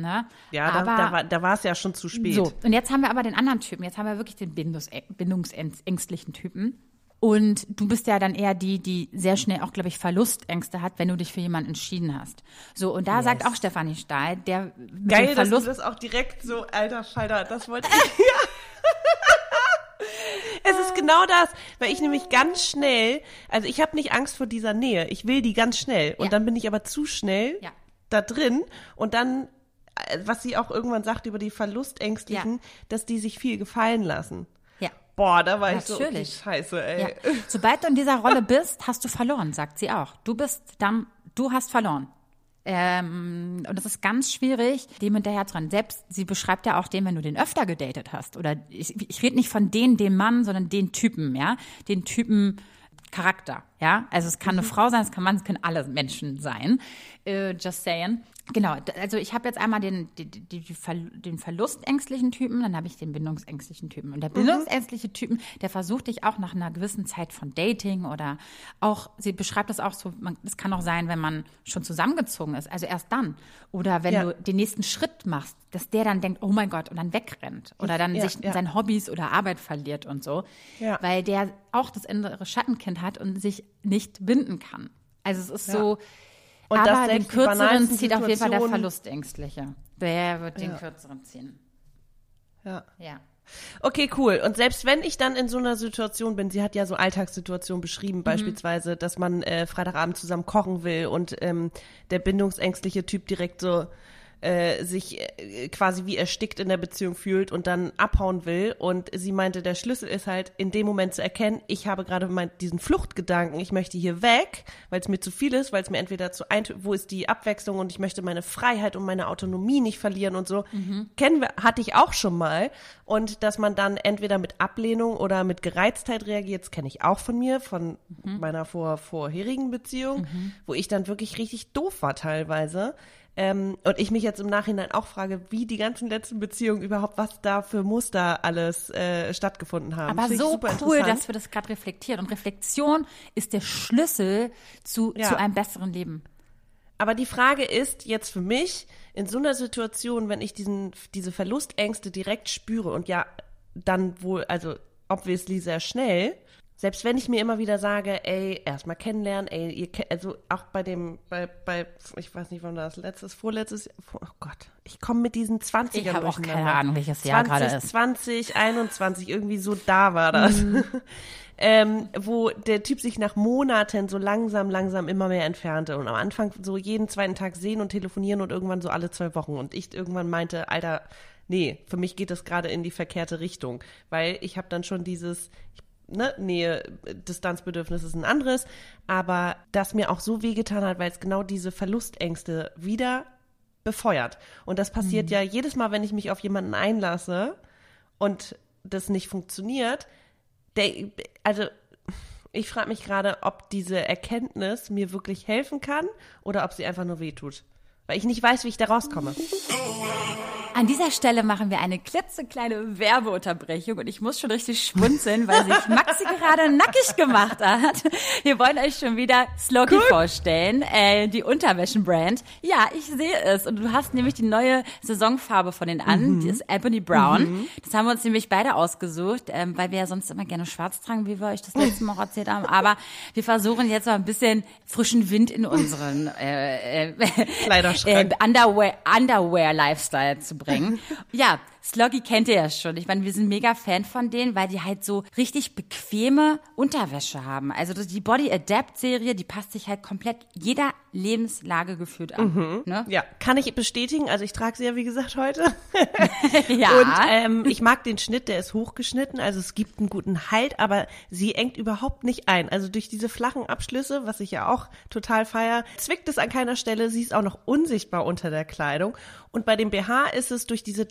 Ne? Ja, da, aber, da, war, da war es ja schon zu spät. so, und jetzt haben wir aber den anderen Typen. Jetzt haben wir wirklich den Bindungs bindungsängstlichen Typen. Und du bist ja dann eher die, die sehr schnell auch, glaube ich, Verlustängste hat, wenn du dich für jemanden entschieden hast. So, und da sagt auch Stefanie Stahl, der mit Geil, dem dass du Verlust. das auch direkt so, alter Falter, das wollte ich. ja. Es ist genau das, weil ich nämlich ganz schnell, also ich habe nicht Angst vor dieser Nähe, ich will die ganz schnell und Ja. dann bin ich aber zu schnell Ja. da drin und dann, äh, was sie auch irgendwann sagt über die Verlustängstlichen, Ja. dass die sich viel gefallen lassen. ja. Boah, da war ich so, okay, Natürlich. scheiße, ey. Ja. Sobald du in dieser Rolle bist, hast du verloren, sagt sie auch. Du bist dann, du hast verloren. Ähm, und das ist ganz schwierig, dem hinterher zu rennen. Selbst sie beschreibt ja auch den, wenn du den öfter gedatet hast. Oder ich, ich rede nicht von den, dem Mann, sondern den Typen, ja, den Typen Charakter, ja. Also es kann eine Frau sein, es kann Mann, es können alle Menschen sein. Äh, just saying. Genau, also ich habe jetzt einmal den, die, die, die, Ver- den verlustängstlichen Typen, dann habe ich den bindungsängstlichen Typen. Und der bindungsängstliche Typen, der versucht dich auch nach einer gewissen Zeit von Dating oder auch, sie beschreibt das auch so, es kann auch sein, wenn man schon zusammengezogen ist, also erst dann. Oder wenn Ja. du den nächsten Schritt machst, dass der dann denkt, oh mein Gott, und dann wegrennt. Oder dann Ja, sich ja. in seinen Hobbys oder Arbeit verliert und so. Ja. Weil der auch das innere Schattenkind hat und sich nicht binden kann. Also es ist so, Und aber den selbst die kürzeren zieht auf jeden Fall der Verlustängstliche. Der wird den kürzeren ziehen. Ja. Ja. Okay, cool. Und selbst wenn ich dann in so einer Situation bin, sie hat ja so Alltagssituationen beschrieben, beispielsweise, dass man äh, Freitagabend zusammen kochen will und ähm, der bindungsängstliche Typ direkt so äh, sich äh, quasi wie erstickt in der Beziehung fühlt und dann abhauen will. Und sie meinte, der Schlüssel ist halt in dem Moment zu erkennen, ich habe gerade mein, diesen Fluchtgedanken, ich möchte hier weg, weil es mir zu viel ist, weil es mir entweder zu ein, wo ist die Abwechslung und ich möchte meine Freiheit und meine Autonomie nicht verlieren und so. Kennen wir, hatte ich auch schon mal. Und dass man dann entweder mit Ablehnung oder mit Gereiztheit reagiert, das kenne ich auch von mir, von meiner vor, vorherigen Beziehung, wo ich dann wirklich richtig doof war teilweise. Ähm, und ich mich jetzt im Nachhinein auch frage, wie die ganzen letzten Beziehungen überhaupt, was da für Muster alles äh, stattgefunden haben. Aber so super cool, dass wir das gerade reflektieren. Und Reflexion ist der Schlüssel zu, Ja. zu einem besseren Leben. Aber die Frage ist jetzt für mich, in so einer Situation, wenn ich diesen, diese Verlustängste direkt spüre und ja, dann wohl, also obviously sehr schnell, selbst wenn ich mir immer wieder sage, ey, erstmal kennenlernen, ey, ihr kennt, also auch bei dem, bei, bei, ich weiß nicht, wann das letztes, vorletztes, oh Gott, ich komme mit diesen 20ern Ich habe auch keine. Ahnung, welches Jahr gerade ist. 20, 21, irgendwie so da war das. Mhm. ähm, wo der Typ sich nach Monaten so langsam, langsam immer mehr entfernte und am Anfang so jeden zweiten Tag sehen und telefonieren und irgendwann so alle zwei Wochen und ich irgendwann meinte, Alter, nee, für mich geht das gerade in die verkehrte Richtung, weil ich habe dann schon dieses ne, Nähe, Distanzbedürfnis ist ein anderes, aber das mir auch so wehgetan hat, weil es genau diese Verlustängste wieder befeuert. Und das passiert ja jedes Mal, wenn ich mich auf jemanden einlasse und das nicht funktioniert. Der, also ich frage mich gerade, ob diese Erkenntnis mir wirklich helfen kann oder ob sie einfach nur wehtut. Weil ich nicht weiß, wie ich da rauskomme. An dieser Stelle machen wir eine klitzekleine Werbeunterbrechung und ich muss schon richtig schmunzeln, weil sich Maxi gerade nackig gemacht hat. Wir wollen euch schon wieder Sloki vorstellen, äh, die Unterwäschenbrand. Ja, ich sehe es und du hast nämlich die neue Saisonfarbe von den an, die ist Ebony Brown. Das haben wir uns nämlich beide ausgesucht, ähm, weil wir ja sonst immer gerne schwarz tragen, wie wir euch das letzte Mal auch erzählt haben. Aber wir versuchen jetzt mal ein bisschen frischen Wind in unseren äh, äh, Kleiderschrank. äh, Underwear, Underwear Lifestyle zu bringen. ja, Sloggy kennt ihr ja schon. Ich meine, wir sind mega Fan von denen, weil die halt so richtig bequeme Unterwäsche haben. Also die Body Adapt Serie, die passt sich halt komplett jeder Lebenslage gefühlt an. Mhm. Ne? Ja, kann ich bestätigen. Also ich trage sie ja, wie gesagt, heute. ja. Und ähm, ich mag den Schnitt, der ist hochgeschnitten. Also es gibt einen guten Halt, aber sie engt überhaupt nicht ein. Also durch diese flachen Abschlüsse, was ich ja auch total feier, zwickt es an keiner Stelle. Sie ist auch noch unsichtbar unter der Kleidung. Und bei dem BH ist es durch diese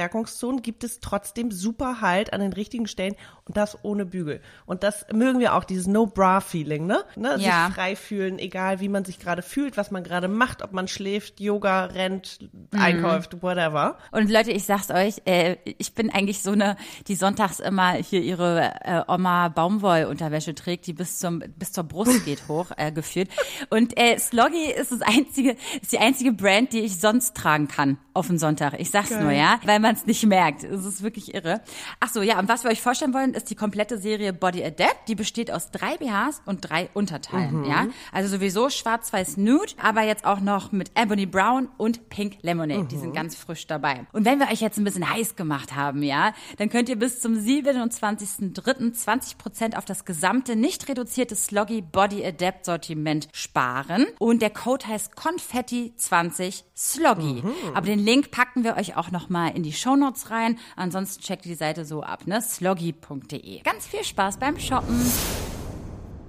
3D-Verstärkungszonen gibt es trotzdem super Halt an den richtigen Stellen und das ohne Bügel. Und das mögen wir auch, dieses No-Bra-Feeling, ne? ne? Ja. Sich frei fühlen, egal wie man sich gerade fühlt, was man gerade macht, ob man schläft, Yoga, rennt, einkauft, whatever. Und Leute, ich sag's euch, äh, ich bin eigentlich so eine, die sonntags immer hier ihre äh, Oma Baumwollunterwäsche trägt, die bis zum bis zur Brust geht hoch äh, geführt. Und äh, Sloggy ist das einzige, ist die einzige Brand, die ich sonst tragen kann auf den Sonntag. Ich sag's Geil. nur, ja, weil man es nicht merkt. Es ist wirklich irre. Ach so, ja, und was wir euch vorstellen wollen, ist die komplette Serie Body Adapt. Die besteht aus drei BHs und drei Unterteilen, ja. Also sowieso schwarz-weiß nude, aber jetzt auch noch mit Ebony Brown und Pink Lemonade. Die sind ganz frisch dabei. Und wenn wir euch jetzt ein bisschen heiß gemacht haben, ja, dann könnt ihr bis zum 27.03. 20 Prozent auf das gesamte nicht reduzierte Sloggy Body Adapt Sortiment sparen. Und der Code heißt Confetti20 Sloggy. Aber den Link packen wir euch auch nochmal in die Shownotes rein. Ansonsten checkt die Seite so ab, ne? sloggy.de. Ganz viel Spaß beim Shoppen.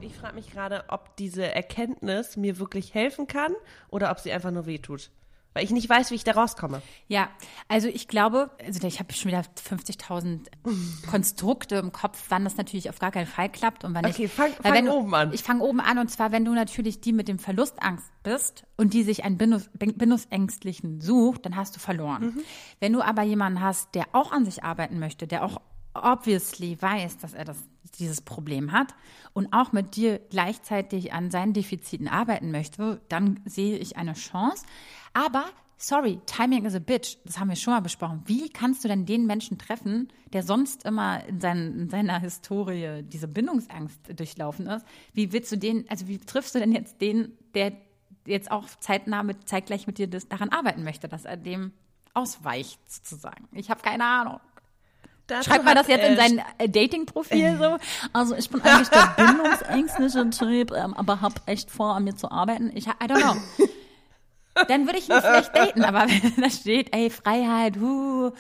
Ich frage mich gerade, ob diese Erkenntnis mir wirklich helfen kann oder ob sie einfach nur wehtut. Weil ich nicht weiß, wie ich da rauskomme. Ja, also ich glaube, also ich habe schon wieder 50.000 Konstrukte im Kopf, wann das natürlich auf gar keinen Fall klappt und wann Okay, nicht. fang- fang wenn oben an. Ich fange oben an und zwar, wenn du natürlich die mit dem Verlustangst bist und die sich einen Bindungs Bindungsängstlichen sucht, dann hast du verloren. Mhm. Wenn du aber jemanden hast, der auch an sich arbeiten möchte, der auch obviously weiß, dass er das, dieses Problem hat und auch mit dir gleichzeitig an seinen Defiziten arbeiten möchte, dann sehe ich eine Chance. Aber sorry, Timing is a bitch. Das haben wir schon mal besprochen. Wie kannst du denn den Menschen treffen, der sonst immer in, seinen, in seiner Historie diese Bindungsangst durchlaufen ist? Wie willst du den, also wie triffst du denn jetzt den, der jetzt auch zeitnah mit, zeitgleich mit dir das, daran arbeiten möchte, dass er dem ausweicht, sozusagen? Ich habe keine Ahnung. Dazu Schreibt man das jetzt in äh, sein äh, Dating-Profil so? Also ich bin eigentlich der bindungsängstliche Typ, ähm, aber hab echt vor, an mir zu arbeiten. Ich, I don't know. Dann würde ich ihn vielleicht daten, aber wenn da steht, ey, Freiheit, huh,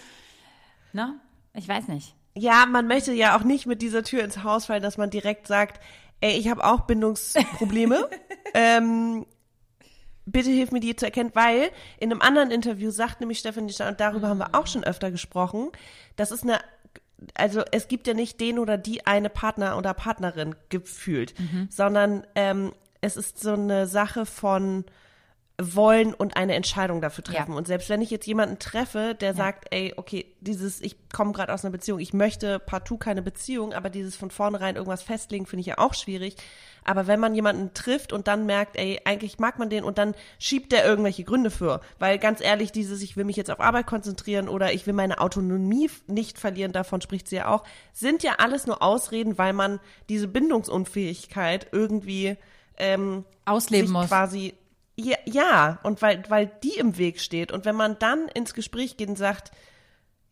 ne? Ich weiß nicht. Ja, man möchte ja auch nicht mit dieser Tür ins Haus fallen, dass man direkt sagt, ey, ich habe auch Bindungsprobleme. ähm, bitte hilf mir die zu erkennen, weil in einem anderen Interview sagt nämlich Stefanie Stein, und darüber haben wir auch schon öfter gesprochen, das ist eine, also es gibt ja nicht den oder die eine Partner oder Partnerin gefühlt, sondern ähm, es ist so eine Sache von wollen und eine Entscheidung dafür treffen. Ja. Und selbst wenn ich jetzt jemanden treffe, der sagt, ey, okay, dieses, ich komme gerade aus einer Beziehung, ich möchte partout keine Beziehung, aber dieses von vornherein irgendwas festlegen, finde ich ja auch schwierig. Aber wenn man jemanden trifft und dann merkt, ey, eigentlich mag man den und dann schiebt der irgendwelche Gründe für. Weil ganz ehrlich, dieses, ich will mich jetzt auf Arbeit konzentrieren oder ich will meine Autonomie nicht verlieren, davon spricht sie ja auch, sind ja alles nur Ausreden, weil man diese Bindungsunfähigkeit irgendwie ähm, Ausleben muss. quasi ja, ja, und weil, weil die im Weg steht. Und wenn man dann ins Gespräch geht und sagt,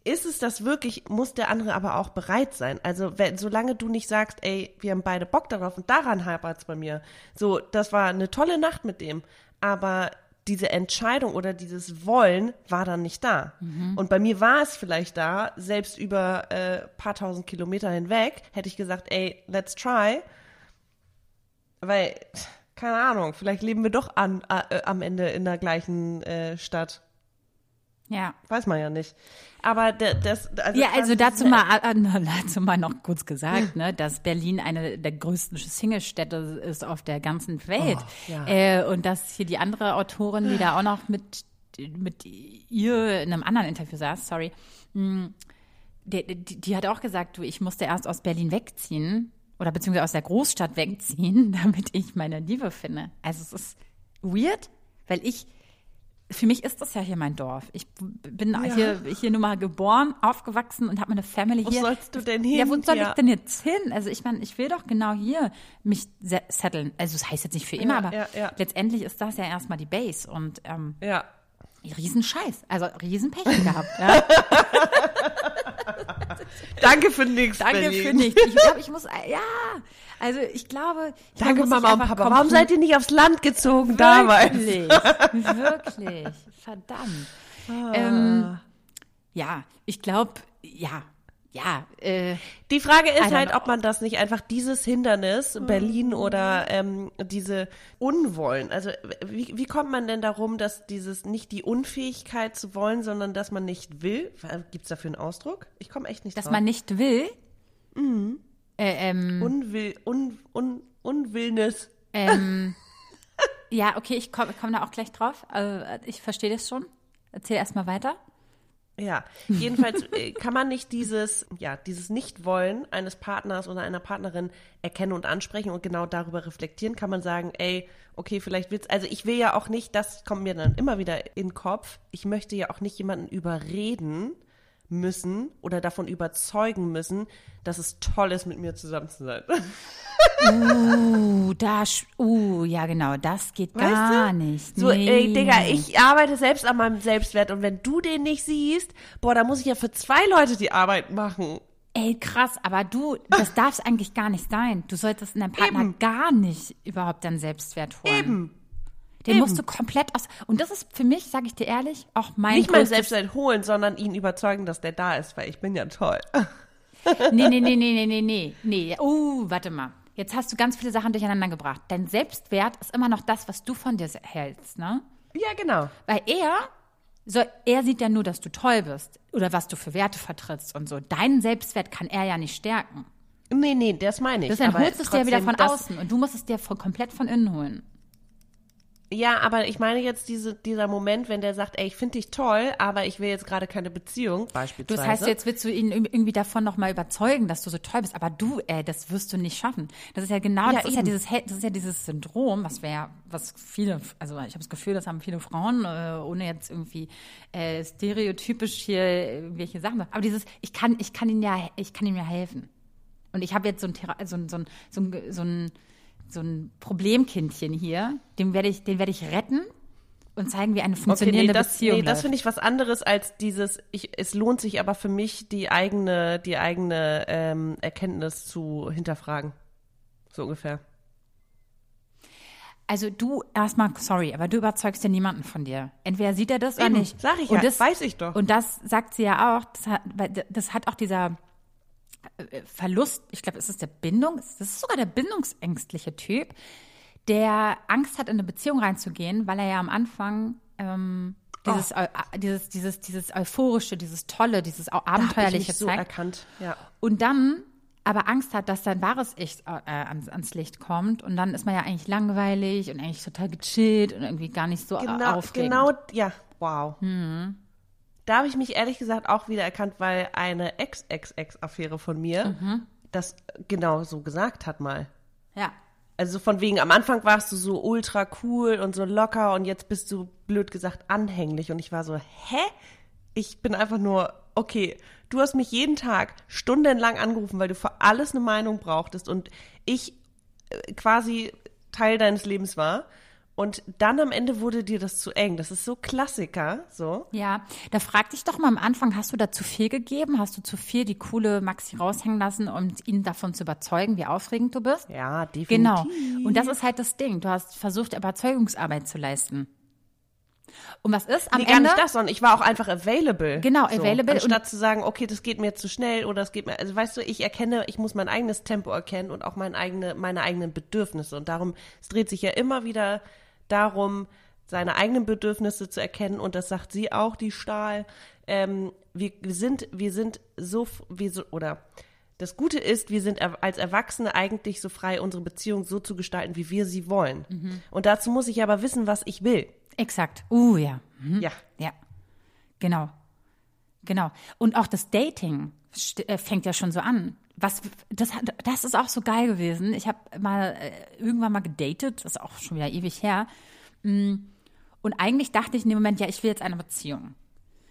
ist es das wirklich, muss der andere aber auch bereit sein. Also wenn, solange du nicht sagst, ey, wir haben beide Bock darauf und daran hapert's bei mir. So, das war eine tolle Nacht mit dem. Aber diese Entscheidung oder dieses Wollen war dann nicht da. Und bei mir war es vielleicht da, selbst über äh, paar tausend Kilometer hinweg, hätte ich gesagt, ey, let's try. Weil, keine Ahnung, vielleicht leben wir doch an, äh, am Ende in der gleichen äh, Stadt. Ja. Weiß man ja nicht. Aber das, also Ja, also dazu mal, dazu mal noch kurz gesagt, ne, dass Berlin eine der größten Single-Städte ist auf der ganzen Welt. Oh, ja. äh, und dass hier die andere Autorin, die da auch noch mit, mit ihr in einem anderen Interview saß, sorry, mh, die, die, die hat auch gesagt, du, ich musste erst aus Berlin wegziehen oder beziehungsweise aus der Großstadt wegziehen, damit ich meine Liebe finde. Also es ist weird, weil ich für mich ist das ja hier mein Dorf. Ich bin hier, hier nur mal geboren, aufgewachsen und habe meine Family Wo hier. sollst du denn hin, Ja, wo soll Pia? ich denn jetzt hin? Also ich meine, ich will doch genau hier mich se- setteln. Also es das heißt jetzt nicht für immer, Ja, aber ja, ja. letztendlich ist das ja erstmal die Base. Und ähm, Ja. Riesenscheiß. Also Riesenpech gehabt. Ja. Danke für nichts. Danke Berlin. für nichts. Ich glaube, ich muss, ja, also ich glaube. Ich Danke, ich Mama und Papa. Warum seid ihr nicht aufs Land gezogen damals? Wirklich, wirklich, verdammt. Ähm, ja, ich glaube, ja, ja, äh, Die Frage ist halt, know. ob man das nicht einfach dieses Hindernis, Mhm. Berlin oder ähm, diese Unwollen, also wie, wie kommt man denn darum, dass dieses nicht die Unfähigkeit zu wollen, sondern dass man nicht will? Gibt es dafür einen Ausdruck? Ich komme echt nicht dass drauf. man nicht will. Mhm. Äh, ähm, Unwill, un, un, Unwillness. ähm, ja, okay, ich komme komm da auch gleich drauf. Äh, ich verstehe das schon. Erzähl erst mal weiter. Ja, jedenfalls äh, kann man nicht dieses, ja, dieses Nichtwollen eines Partners oder einer Partnerin erkennen und ansprechen und genau darüber reflektieren, kann man sagen, ey, okay, vielleicht willst, also ich will ja auch nicht, das kommt mir dann immer wieder in den Kopf, ich möchte ja auch nicht jemanden überreden müssen oder davon überzeugen müssen, dass es toll ist, mit mir zusammen zu sein. Uh, da, uh, ja genau, das geht Weißt gar du? nicht. So, nee. ey, Digga, ich arbeite selbst an meinem Selbstwert und wenn du den nicht siehst, boah, da muss ich ja für zwei Leute die Arbeit machen. Ey, krass, aber du, das darf es eigentlich gar nicht sein. Du solltest in deinem Partner Eben. gar nicht überhaupt deinen Selbstwert holen. Eben. Den Eben. musst du komplett aus. Und das ist für mich, sage ich dir ehrlich, auch mein nicht mein Selbstwert holen, sondern ihn überzeugen, dass der da ist, weil ich bin ja toll. Nee, nee, nee, nee, nee, nee, nee. Uh, warte mal. Jetzt hast du ganz viele Sachen durcheinander gebracht. Dein Selbstwert ist immer noch das, was du von dir hältst, ne? Ja, genau. Weil er, so, er sieht ja nur, dass du toll bist oder was du für Werte vertrittst und so. Deinen Selbstwert kann er ja nicht stärken. Nee, nee, das meine ich. Aber holst du es dir ja wieder von außen und du musst es dir von, komplett von innen holen. Ja, aber ich meine jetzt diese, dieser Moment, wenn der sagt, ey, ich finde dich toll, aber ich will jetzt gerade keine Beziehung, beispielsweise. das heißt, jetzt willst du ihn irgendwie davon nochmal überzeugen, dass du so toll bist. Aber du, ey, das wirst du nicht schaffen. Das ist ja genau, Ja, das ist ja dieses, das ist ja dieses Syndrom, was wir ja, was viele, also ich habe das Gefühl, das haben viele Frauen, äh, ohne jetzt irgendwie äh, stereotypisch hier irgendwelche Sachen. Aber dieses, ich kann, ich kann ihn ja, ich kann ihm ja helfen. Und ich habe jetzt so ein, so ein, so ein, so ein, so ein, so ein Problemkindchen hier, den werde ich, den werde ich retten und zeigen, wie eine Okay, funktionierende nee, das, Beziehung nee, das finde ich was anderes als dieses, ich, es lohnt sich aber für mich, die eigene, die eigene ähm, Erkenntnis zu hinterfragen. So ungefähr. Also du erstmal, sorry, aber du überzeugst ja niemanden von dir. Entweder sieht er das oder Eben, nicht. sag ich und ja, das, weiß ich doch. Und das sagt sie ja auch, das hat, das hat auch dieser Verlust, ich glaube, es ist der Bindung, das ist sogar der bindungsängstliche Typ, der Angst hat, in eine Beziehung reinzugehen, weil er ja am Anfang ähm, Oh. dieses, eu- äh, dieses, dieses, dieses euphorische, dieses tolle, dieses Da abenteuerliche so zeigt. erkannt. Ja. Und dann aber Angst hat, dass sein wahres Ich äh, ans, ans Licht kommt. Und dann ist man ja eigentlich langweilig und eigentlich total gechillt und irgendwie gar nicht so äh, Genau, aufregend. genau, ja, wow. Da habe ich mich ehrlich gesagt auch wieder erkannt, weil eine Ex-Ex-Ex-Affäre von mir das genau so gesagt hat mal. Ja. Also so von wegen, am Anfang warst du so ultra cool und so locker und jetzt bist du, blöd gesagt, anhänglich. Und ich war so, hä? Ich bin einfach nur, okay, du hast mich jeden Tag stundenlang angerufen, weil du für alles eine Meinung brauchtest und ich äh, quasi Teil deines Lebens war. Und dann am Ende wurde dir das zu eng. Das ist so Klassiker, so. Ja, da frag dich doch mal am Anfang, hast du da zu viel gegeben? Hast du zu viel die coole Maxi raushängen lassen, um ihn davon zu überzeugen, wie aufregend du bist? Ja, definitiv. Genau. Und das ist halt das Ding. Du hast versucht, Überzeugungsarbeit zu leisten. Und was ist am Nee, gar Ende? nicht das, sondern ich war auch einfach available. Genau, available Anstatt zu sagen, okay, das geht mir zu schnell oder es geht mir, also weißt du, ich erkenne, ich muss mein eigenes Tempo erkennen und auch mein eigene, meine eigenen Bedürfnisse. Und darum, es dreht sich ja immer wieder darum, seine eigenen Bedürfnisse zu erkennen. Und das sagt sie auch, die Stahl. Ähm, wir, wir sind, wir sind so, wir so, oder das Gute ist, wir sind als Erwachsene eigentlich so frei, unsere Beziehung so zu gestalten, wie wir sie wollen. Mhm. Und dazu muss ich aber wissen, was ich will. Exakt. Uh, ja. Mhm. Ja. Ja, genau. Genau. Und auch das Dating fängt ja schon so an. Was, das, das ist auch so geil gewesen. Ich habe mal äh, irgendwann mal gedatet, das ist auch schon wieder ewig her. Mm, Und eigentlich dachte ich in dem Moment, ja, ich will jetzt eine Beziehung.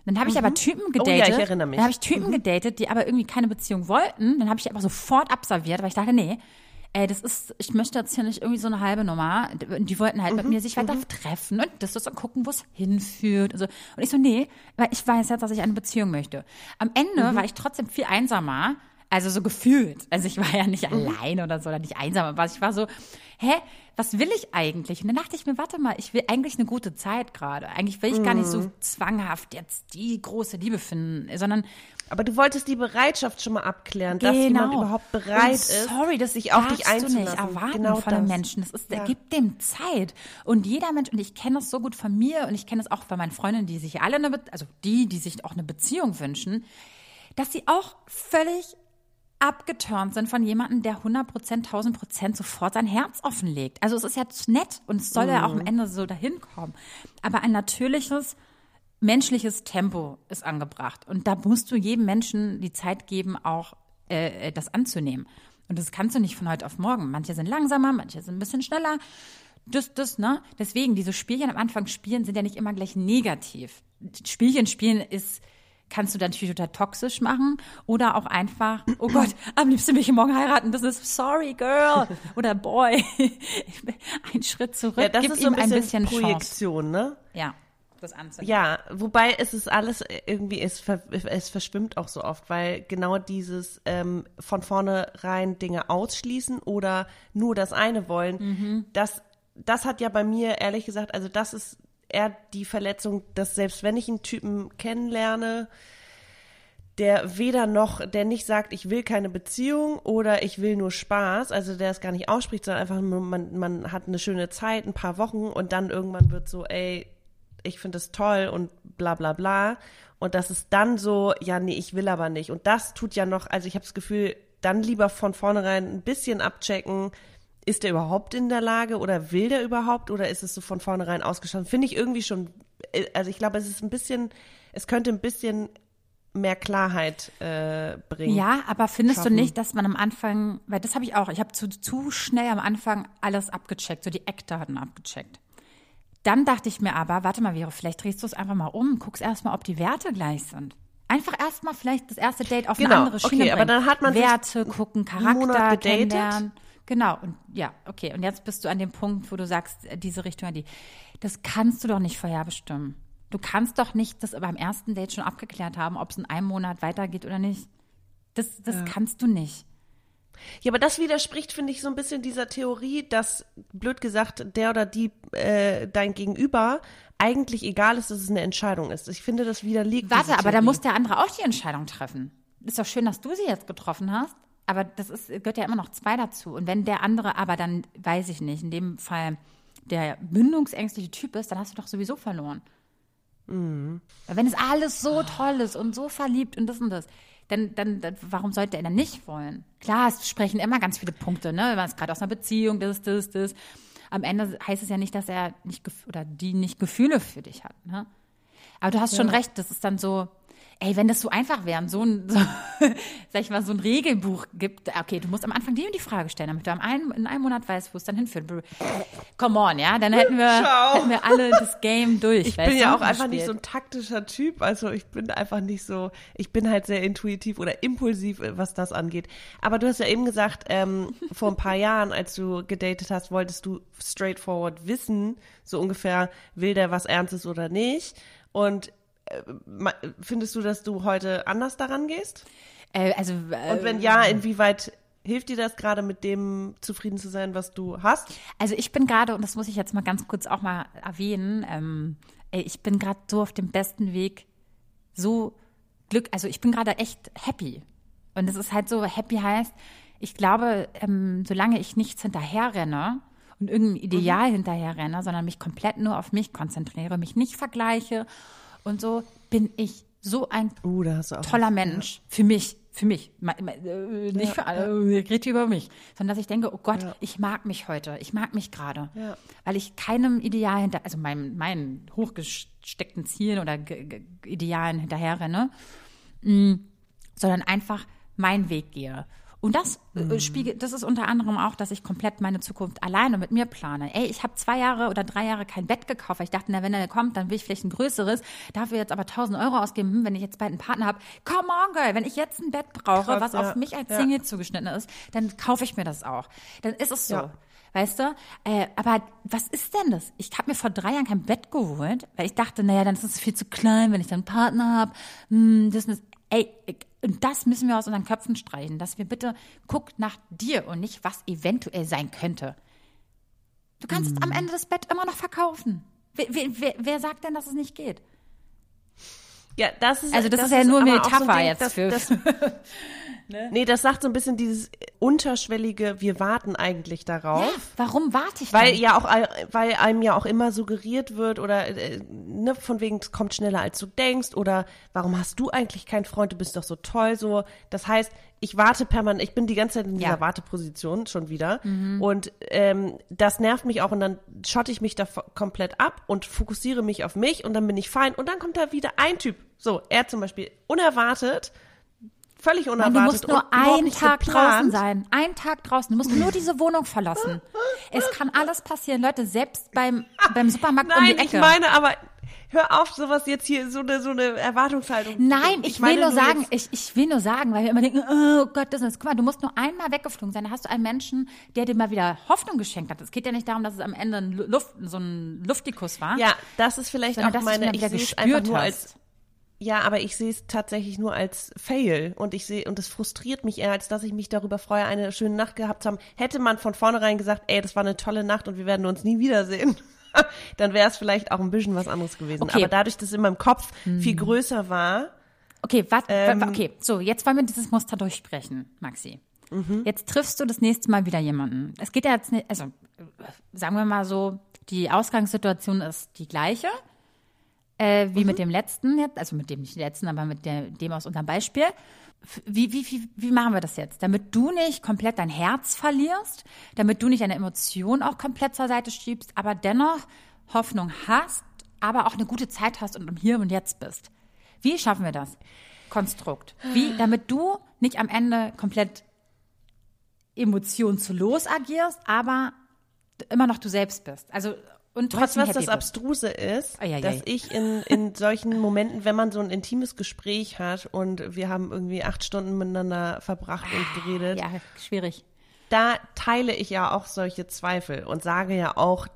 Dann habe ich aber Typen Oh ja, gedatet. ich erinnere mich. Dann habe ich Typen gedatet, die aber irgendwie keine Beziehung wollten. Dann habe ich aber sofort abserviert, weil ich dachte, nee, ey, das ist, ich möchte jetzt hier nicht irgendwie so eine halbe Nummer. Die wollten halt mit Mhm, mir sich weiter treffen und das ist so gucken, wo es hinführt. Und, so. und ich so, nee, weil ich weiß jetzt, dass ich eine Beziehung möchte. Am Ende Mhm. war ich trotzdem viel einsamer. Also so gefühlt. Also ich war ja nicht Mhm. allein oder so, oder nicht einsam, aber ich war so, hä, was will ich eigentlich? Und dann dachte ich mir, warte mal, ich will eigentlich eine gute Zeit gerade. Eigentlich will ich gar nicht Mhm. so zwanghaft jetzt die große Liebe finden, sondern Aber du wolltest die Bereitschaft schon mal abklären, dass jemand überhaupt bereit und ist, sorry, das sich auf dich darfst du einzulassen. nicht erwarten genau von das. einem Menschen. Das ist, Ja. gibt dem Zeit. Und jeder Mensch, und ich kenne das so gut von mir und ich kenne es auch von meinen Freundinnen, die sich alle eine, also die, die sich auch eine Beziehung wünschen, dass sie auch völlig abgeturnt sind von jemandem, der 100 Prozent, 1000 Prozent sofort sein Herz offenlegt. Also es ist jetzt nett und es soll ja auch am Ende so dahin kommen. Aber ein natürliches, menschliches Tempo ist angebracht. Und da musst du jedem Menschen die Zeit geben, auch äh, das anzunehmen. Und das kannst du nicht von heute auf morgen. Manche sind langsamer, manche sind ein bisschen schneller. Das, das, ne? Deswegen, diese Spielchen am Anfang spielen sind ja nicht immer gleich negativ. Spielchen spielen ist, kannst du dann natürlich total toxisch machen oder auch einfach, oh Gott, am liebsten will ich morgen heiraten, das ist sorry, girl oder boy. ein Schritt zurück, Ja, das gib ist so ihm ein ein bisschen, bisschen Chance. Projektion, ne? Ja, das anzunehmen. Ja, wobei es ist alles irgendwie, es, ver, es verschwimmt auch so oft, weil genau dieses ähm, von vornherein Dinge ausschließen oder nur das eine wollen, Mhm. das, das hat ja bei mir ehrlich gesagt, also das ist eher die Verletzung, dass selbst wenn ich einen Typen kennenlerne, der weder noch, der nicht sagt, ich will keine Beziehung oder ich will nur Spaß, also der es gar nicht ausspricht, sondern einfach nur, man, man hat eine schöne Zeit, ein paar Wochen und dann irgendwann wird so, ey, ich finde es toll und bla bla bla. Und das ist dann so, ja, nee, ich will aber nicht. Und das tut ja noch, also ich habe das Gefühl, dann lieber von vornherein ein bisschen abchecken, ist der überhaupt in der Lage oder will der überhaupt oder ist es so von vornherein ausgestanden? Finde ich irgendwie schon, äh, also ich glaube, es ist ein bisschen, es könnte ein bisschen mehr Klarheit äh, bringen. Ja, aber findest schaffen. du nicht, dass man am Anfang, weil das habe ich auch, ich habe zu, zu schnell am Anfang alles abgecheckt, so die Eckdaten abgecheckt. Dann dachte ich mir aber, warte mal, Vero, vielleicht drehst du es einfach mal um, guckst erstmal, ob die Werte gleich sind. Einfach erstmal vielleicht das erste Date auf Genau, eine andere okay, Schiene aber bringen. dann hat man Werte gucken, Charakter kennenlernen. Genau, und ja, okay. Und jetzt bist du an dem Punkt, wo du sagst, äh, diese Richtung, die. Das kannst du doch nicht vorher bestimmen. Du kannst doch nicht das beim ersten Date schon abgeklärt haben, ob es in einem Monat weitergeht oder nicht. Das, das kannst du nicht. Ja, aber das widerspricht, finde ich, so ein bisschen dieser Theorie, dass, blöd gesagt, der oder die, äh, dein Gegenüber eigentlich egal ist, dass es eine Entscheidung ist. Ich finde, das widerlegt Warte, aber da muss der andere auch die Entscheidung treffen. Ist doch schön, dass du sie jetzt getroffen hast, aber das ist, gehört ja immer noch zwei dazu. Und wenn der andere aber dann, weiß ich nicht, in dem Fall der bindungsängstliche Typ ist, dann hast du doch sowieso verloren. Mhm. Weil Wenn es alles so toll ist und so verliebt und das und das, dann, dann, dann warum sollte er dann nicht wollen? Klar, es sprechen immer ganz viele Punkte, ne? Man ist gerade aus einer Beziehung, das, das, das. Am Ende heißt es ja nicht, dass er nicht oder die nicht Gefühle für dich hat, ne? Aber du hast schon recht, das ist dann so, ey, wenn das so einfach wäre und so ein, so, sag ich mal, so ein Regelbuch gibt, okay, du musst am Anfang die und die Frage stellen, damit du am einen, in einem Monat weißt, wo es dann hinführt. Come on, ja, dann hätten wir, Ciao. hätten wir alle das Game durch. Ich bin ja auch einfach gespielt. nicht so ein taktischer Typ. Also ich bin einfach nicht so, ich bin halt sehr intuitiv oder impulsiv, äh, was das angeht. Aber du hast ja eben gesagt, ähm, vor ein paar Jahren, als du gedatet hast, wolltest du straightforward wissen, so ungefähr, will der was Ernstes oder nicht. Und findest du, dass du heute anders daran gehst? Äh, also, äh, Und wenn ja, inwieweit hilft dir das gerade mit dem zufrieden zu sein, was du hast? Also ich bin gerade, und das muss ich jetzt mal ganz kurz auch mal erwähnen, ähm, ich bin gerade so auf dem besten Weg, so Glück, also ich bin gerade echt happy. Und es ist halt so, happy heißt, ich glaube, ähm, solange ich nichts hinterherrenne und irgendein Ideal hinterherrenne, sondern mich komplett nur auf mich konzentriere, mich nicht vergleiche und so, bin ich so ein Uh, toller Mensch. Für mich, für mich, äh, nicht für alle, ich rede über mich, sondern dass ich denke, oh Gott, ich mag mich heute, ich mag mich gerade, Ja. weil ich keinem Ideal hinter, also meinen, meinen hochgesteckten Zielen oder Ge Ge Idealen hinterherrenne, mm, sondern einfach meinen Weg gehe. Und das Mhm. äh, spiegelt, das ist unter anderem auch, dass ich komplett meine Zukunft alleine mit mir plane. Ey, ich habe zwei Jahre oder drei Jahre kein Bett gekauft, weil ich dachte, na, wenn er kommt, dann will ich vielleicht ein größeres. Dafür jetzt aber 1000 Euro ausgeben, hm, wenn ich jetzt bald einen Partner habe. Come on, girl, wenn ich jetzt ein Bett brauche, Krass, was ja, auf mich als ja. Single zugeschnitten ist, dann kaufe ich mir das auch. Dann ist es so. Ja. Weißt du? Äh, aber was ist denn das? Ich habe mir vor drei Jahren kein Bett geholt, weil ich dachte, naja, dann ist es viel zu klein, wenn ich dann einen Partner habe. Hm, das das. Ey, und das müssen wir aus unseren Köpfen streichen, dass wir bitte guck nach dir und nicht, was eventuell sein könnte. Du kannst Mhm. am Ende das Bett immer noch verkaufen. Wer, wer, wer, sagt denn, dass es nicht geht? Ja, das ist Also das, das ist ja nur so ein Metapher Ding, jetzt das, für. Das, Nee, das sagt so ein bisschen dieses unterschwellige, wir warten eigentlich darauf. ja, warum warte ich Weil denn? ja auch, weil einem ja auch immer suggeriert wird oder äh, ne, von wegen es kommt schneller als du denkst oder warum hast du eigentlich keinen Freund, du bist doch so toll so. Das heißt, ich warte permanent, ich bin die ganze Zeit in dieser Ja. Mhm. Warteposition schon wieder und ähm, das nervt mich auch und dann schotte ich mich da komplett ab und fokussiere mich auf mich und dann bin ich fein und dann kommt da wieder ein Typ. So, er zum Beispiel unerwartet, völlig Nein, unerwartet du musst nur einen Tag geplant. draußen sein. Einen Tag draußen. Du musst nur diese Wohnung verlassen. Es kann alles passieren. Leute, selbst beim, beim Supermarkt um Nein, die ich Ecke. meine aber, hör auf, sowas jetzt hier, so eine, so eine Erwartungshaltung. Nein, ich, meine will nur sagen, ich, ich will nur sagen, weil wir immer denken, oh Gott, das ist, guck mal, du musst nur einmal weggeflogen sein. Da hast du einen Menschen, der dir mal wieder Hoffnung geschenkt hat. Es geht ja nicht darum, dass es am Ende ein Lu- Luft, so ein Luftikus war. Ja, das ist vielleicht Sondern auch meine, ich sehe es gespürt einfach nur als, ja, aber ich sehe es tatsächlich nur als Fail und ich sehe, und es frustriert mich eher, als dass ich mich darüber freue, eine schöne Nacht gehabt zu haben. Hätte man von vornherein gesagt, ey, das war eine tolle Nacht und wir werden uns nie wiedersehen. Dann wäre es vielleicht auch ein bisschen was anderes gewesen. Okay. Hm. Aber dadurch, dass es in meinem Kopf viel größer war, Okay, wat, Ähm, okay, so, jetzt wollen wir dieses Muster durchsprechen, Maxi. Mhm. Jetzt triffst du das nächste Mal wieder jemanden. Es geht ja jetzt nicht, also äh, sagen wir mal so, die Ausgangssituation ist die gleiche äh, Mhm. wie mit dem letzten also mit dem nicht letzten, aber mit der, dem aus unserem Beispiel. Wie, wie, wie, wie machen wir das jetzt? Damit du nicht komplett dein Herz verlierst, damit du nicht deine Emotionen auch komplett zur Seite schiebst, aber dennoch Hoffnung hast, aber auch eine gute Zeit hast und im Hier und Jetzt bist. Wie schaffen wir das? Konstrukt. Wie, damit du nicht am Ende komplett emotionslos agierst, aber immer noch du selbst bist. Also und trotzdem du, was das. Abstruse ist? Ei, ei, dass ich in, in solchen Momenten, wenn man so ein intimes Gespräch hat und wir haben irgendwie acht Stunden miteinander verbracht und geredet, Ja, schwierig. da teile ich ja auch solche Zweifel und sage ja auch,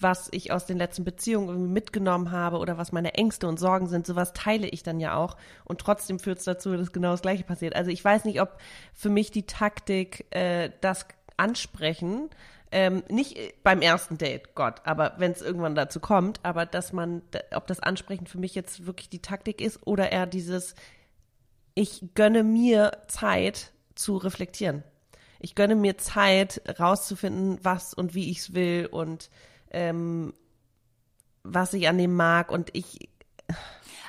was ich aus den letzten Beziehungen irgendwie mitgenommen habe oder was meine Ängste und Sorgen sind, sowas teile ich dann ja auch. Und trotzdem führt es dazu, dass genau das Gleiche passiert. Also ich weiß nicht, ob für mich die Taktik, äh, das Ansprechen, ähm, nicht äh, beim ersten Date, Gott, aber wenn es irgendwann dazu kommt, aber dass man, ob das Ansprechen für mich jetzt wirklich die Taktik ist oder eher dieses, ich gönne mir Zeit zu reflektieren. Ich gönne mir Zeit, rauszufinden, was und wie ich es will und ähm, was ich an dem mag. Und ich,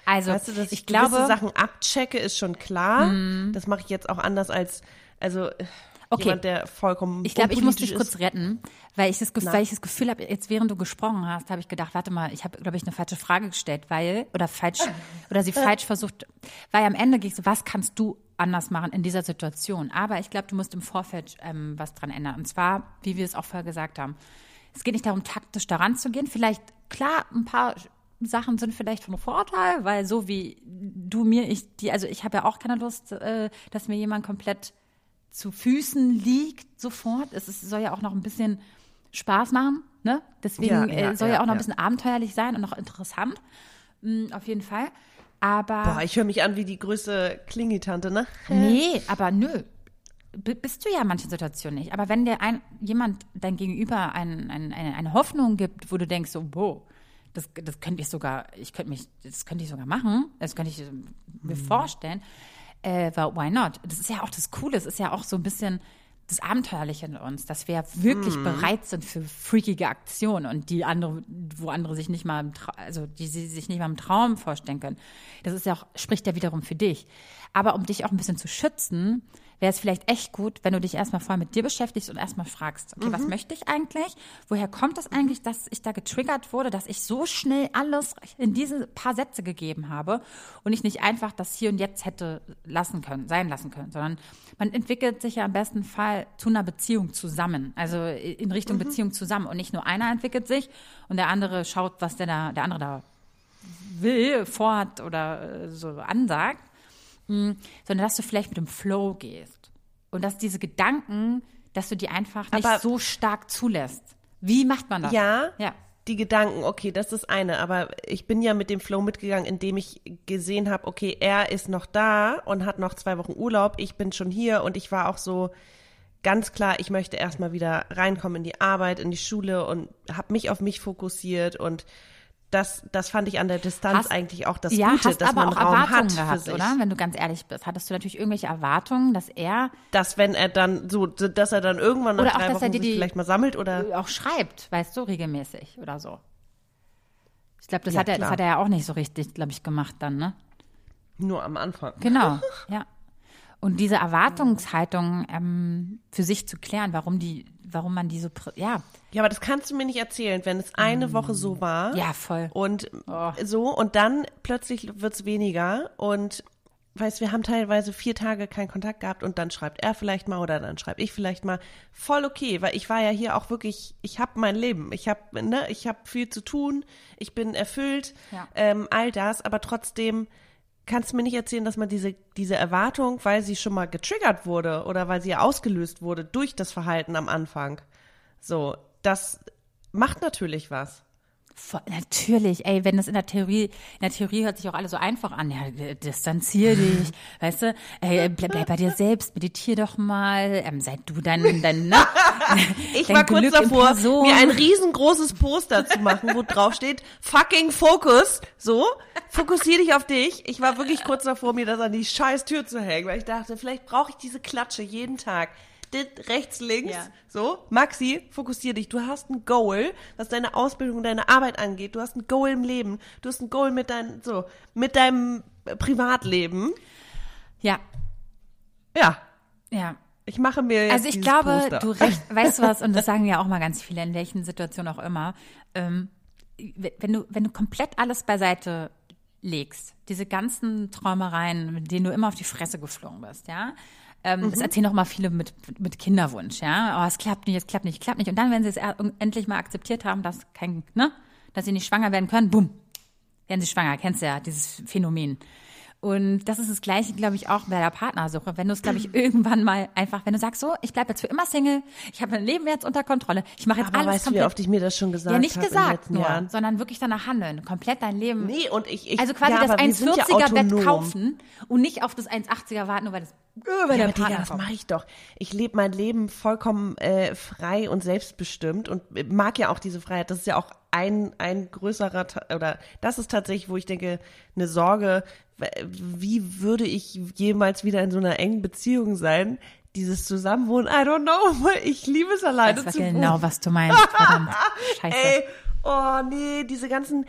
Also, weißt du, dass ich, ich glaube. Sachen abchecke, ist schon klar. Das mache ich jetzt auch anders als, also Okay. jemand, der vollkommen ich glaube, ich muss dich kurz retten, weil ich das, Ge- Na. weil ich das Gefühl habe, jetzt während du gesprochen hast, habe ich gedacht, warte mal, ich habe, glaube ich, eine falsche Frage gestellt, weil, oder falsch, oder sie falsch versucht, weil am Ende ging es, was kannst du anders machen in dieser Situation? Aber ich glaube, du musst im Vorfeld ähm, was dran ändern. Und zwar, wie wir es auch vorher gesagt haben. Es geht nicht darum, taktisch daran zu gehen. Vielleicht, klar, ein paar Sachen sind vielleicht von Vorteil, weil so wie du mir, ich, die, also ich habe ja auch keine Lust, äh, dass mir jemand komplett zu Füßen liegt sofort. Es ist, soll ja auch noch ein bisschen Spaß machen, ne? Deswegen Ja, ja, äh, soll ja, ja, auch noch ein bisschen abenteuerlich sein und noch interessant. Mm, auf jeden Fall. Aber Boah, ich höre mich an wie die größte Klingi-Tante, ne? nee, aber nö. B bist du ja in manchen Situationen nicht. Aber wenn dir ein, jemand dein Gegenüber ein, ein, eine, eine Hoffnung gibt, wo du denkst, so, wow, das, das könnte ich sogar, ich könnte mich, das könnte ich sogar machen, das könnte ich mir vorstellen, äh, weil why not? Das ist ja auch das Coole, es ist ja auch so ein bisschen das Abenteuerliche in uns, dass wir wirklich bereit sind für freakige Aktionen und die andere, wo andere sich nicht mal, also die sie sich nicht mal im Traum vorstellen können. Das ist ja auch, spricht ja wiederum für dich. Aber um dich auch ein bisschen zu schützen, wäre es vielleicht echt gut, wenn du dich erstmal vorher mit dir beschäftigst und erstmal fragst, okay, mhm. was möchte ich eigentlich? Woher kommt es eigentlich, dass ich da getriggert wurde, dass ich so schnell alles in diese paar Sätze gegeben habe und ich nicht einfach das hier und jetzt hätte lassen können, sein lassen können, sondern man entwickelt sich ja im besten Fall zu einer Beziehung zusammen, also in Richtung mhm. Beziehung zusammen und nicht nur einer entwickelt sich und der andere schaut, was der da, der andere da will, vorhat oder äh, so ansagt, sondern dass du vielleicht mit dem Flow gehst. Und dass diese Gedanken, dass du die einfach nicht aber so stark zulässt. Wie macht man das? Ja, ja. Die Gedanken, okay, das ist eine, aber ich bin ja mit dem Flow mitgegangen, indem ich gesehen habe, okay, er ist noch da und hat noch zwei Wochen Urlaub, ich bin schon hier und ich war auch so ganz klar, ich möchte erstmal wieder reinkommen in die Arbeit, in die Schule und habe mich auf mich fokussiert und das, das fand ich an der Distanz hast, eigentlich auch das ja, Gute, dass aber man auch Raum Erwartungen hat gehabt, oder? Wenn du ganz ehrlich bist, hattest du natürlich irgendwelche Erwartungen, dass er, dass wenn er dann so, dass er dann irgendwann nach oder drei auch, Wochen sich vielleicht mal sammelt oder auch schreibt, weißt du, regelmäßig oder so. Ich glaube, das, ja, hat er, das hat er ja auch nicht so richtig, glaube ich, gemacht dann, ne? Nur am Anfang. Genau, ja. Und diese Erwartungshaltung ähm, für sich zu klären, warum die, warum man die so, ja. Ja, aber das kannst du mir nicht erzählen, wenn es eine mm. Woche so war. Ja, voll. Und oh. so, und dann plötzlich wird's weniger und weißt, wir haben teilweise vier Tage keinen Kontakt gehabt und dann schreibt er vielleicht mal oder dann schreibe ich vielleicht mal. Voll okay, weil ich war ja hier auch wirklich, ich habe mein Leben, ich habe, ne, ich habe viel zu tun, ich bin erfüllt, ja. ähm, all das, aber trotzdem kannst mir nicht erzählen, dass man diese, diese Erwartung, weil sie schon mal getriggert wurde oder weil sie ausgelöst wurde durch das Verhalten am Anfang. So, das macht natürlich was. Voll, natürlich, ey, wenn das in der Theorie, in der Theorie hört sich auch alles so einfach an. Ja, distanzier dich, weißt du, ey, bleib, bleib bei dir selbst, meditier doch mal, ähm, sei du dein, dein, ne? Ich dein war Glück kurz davor, mir ein riesengroßes Poster zu machen, wo drauf steht, fucking Focus, so, fokussier dich auf dich. Ich war wirklich kurz davor, mir das an die scheiß Tür zu hängen, weil ich dachte, vielleicht brauche ich diese Klatsche jeden Tag rechts, links. Ja. So, Maxi, fokussier dich. Du hast ein Goal, was deine Ausbildung, deine Arbeit angeht. Du hast ein Goal im Leben. Du hast ein Goal mit deinem, so, mit deinem Privatleben. Ja. Ja. Ja. Ich mache mir jetzt Also ich glaube, Poster. du recht, weißt du was, und das sagen ja auch mal ganz viele, in welchen Situationen auch immer, ähm, wenn du, wenn du komplett alles beiseite legst, diese ganzen Träumereien, mit denen du immer auf die Fresse geflogen bist, ja, ähm, mhm. Das erzählen auch mal viele mit, mit Kinderwunsch, ja. Oh, es klappt nicht, es klappt nicht, es klappt nicht. Und dann, wenn sie es endlich mal akzeptiert haben, dass kein, ne, dass sie nicht schwanger werden können, bumm, werden sie schwanger. Kennst du ja, dieses Phänomen. Und das ist das Gleiche, glaube ich, auch bei der Partnersuche. Wenn du es, glaube ich, irgendwann mal einfach, wenn du sagst, so, ich bleibe jetzt für immer Single, ich habe mein Leben jetzt unter Kontrolle, ich mache jetzt Aber alles weißt komplett. Du, wie oft ich mir das schon gesagt habe? Ja, nicht gesagt nur, Jahren. sondern wirklich danach handeln, komplett dein Leben. Nee, und ich, ich also quasi ja, das 1,40er ja Bett kaufen und nicht auf das 1,80er warten, nur weil das über ja, der Partner das mache ich doch. Ich lebe mein Leben vollkommen äh, frei und selbstbestimmt und mag ja auch diese Freiheit. Das ist ja auch ein, ein größerer, oder das ist tatsächlich, wo ich denke, eine Sorge, wie würde ich jemals wieder in so einer engen Beziehung sein? Dieses Zusammenwohnen, I don't know, ich liebe es alleine zu wohnen. genau, was du meinst, verdammt. Scheiße. Ey, oh nee, diese ganzen,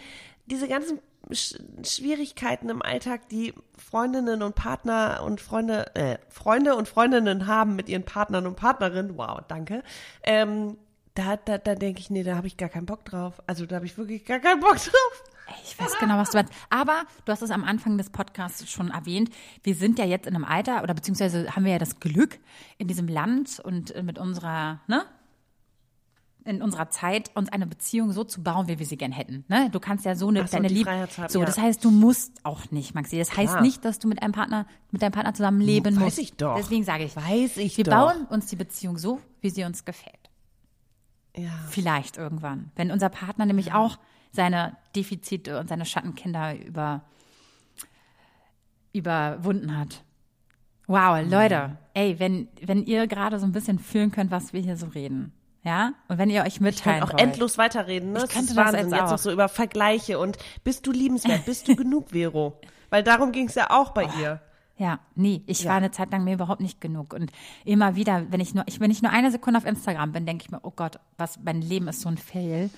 diese ganzen Sch Schwierigkeiten im Alltag, die Freundinnen und Partner und Freunde, äh, Freunde und Freundinnen haben mit ihren Partnern und Partnerinnen, wow, danke, ähm, da, da, da denke ich, nee, da habe ich gar keinen Bock drauf. Also da habe ich wirklich gar keinen Bock drauf. Ich weiß genau, was du meinst. Aber du hast es am Anfang des Podcasts schon erwähnt. Wir sind ja jetzt in einem Alter oder beziehungsweise haben wir ja das Glück in diesem Land und mit unserer, ne? in unserer Zeit uns eine Beziehung so zu bauen, wie wir sie gern hätten. Ne? Du kannst ja so eine so, deine Liebe. So, ja. das heißt, du musst auch nicht, Maxi. Das heißt ja. nicht, dass du mit einem Partner, mit deinem Partner zusammen leben Weiß musst. Weiß ich doch. Deswegen sage ich, weiß ich wir doch. bauen uns die Beziehung so, wie sie uns gefällt. Ja. Vielleicht irgendwann. Wenn unser Partner nämlich ja. auch seine Defizite und seine Schattenkinder über, überwunden hat. Wow, Leute, ey, wenn, wenn ihr gerade so ein bisschen fühlen könnt, was wir hier so reden. Ja, und wenn ihr euch mitteilen ich auch wollt. endlos weiterreden, ne? Ich könnte das, Wahnsinn. jetzt, jetzt noch so über Vergleiche und bist du liebenswert, bist du genug, Vero? Weil darum ging es ja auch bei oh. ihr. Ja, nee, ich ja. war eine Zeit lang mir überhaupt nicht genug. Und immer wieder, wenn ich nur, ich, wenn ich nur eine Sekunde auf Instagram bin, denke ich mir, oh Gott, was, mein Leben ist so ein Fail.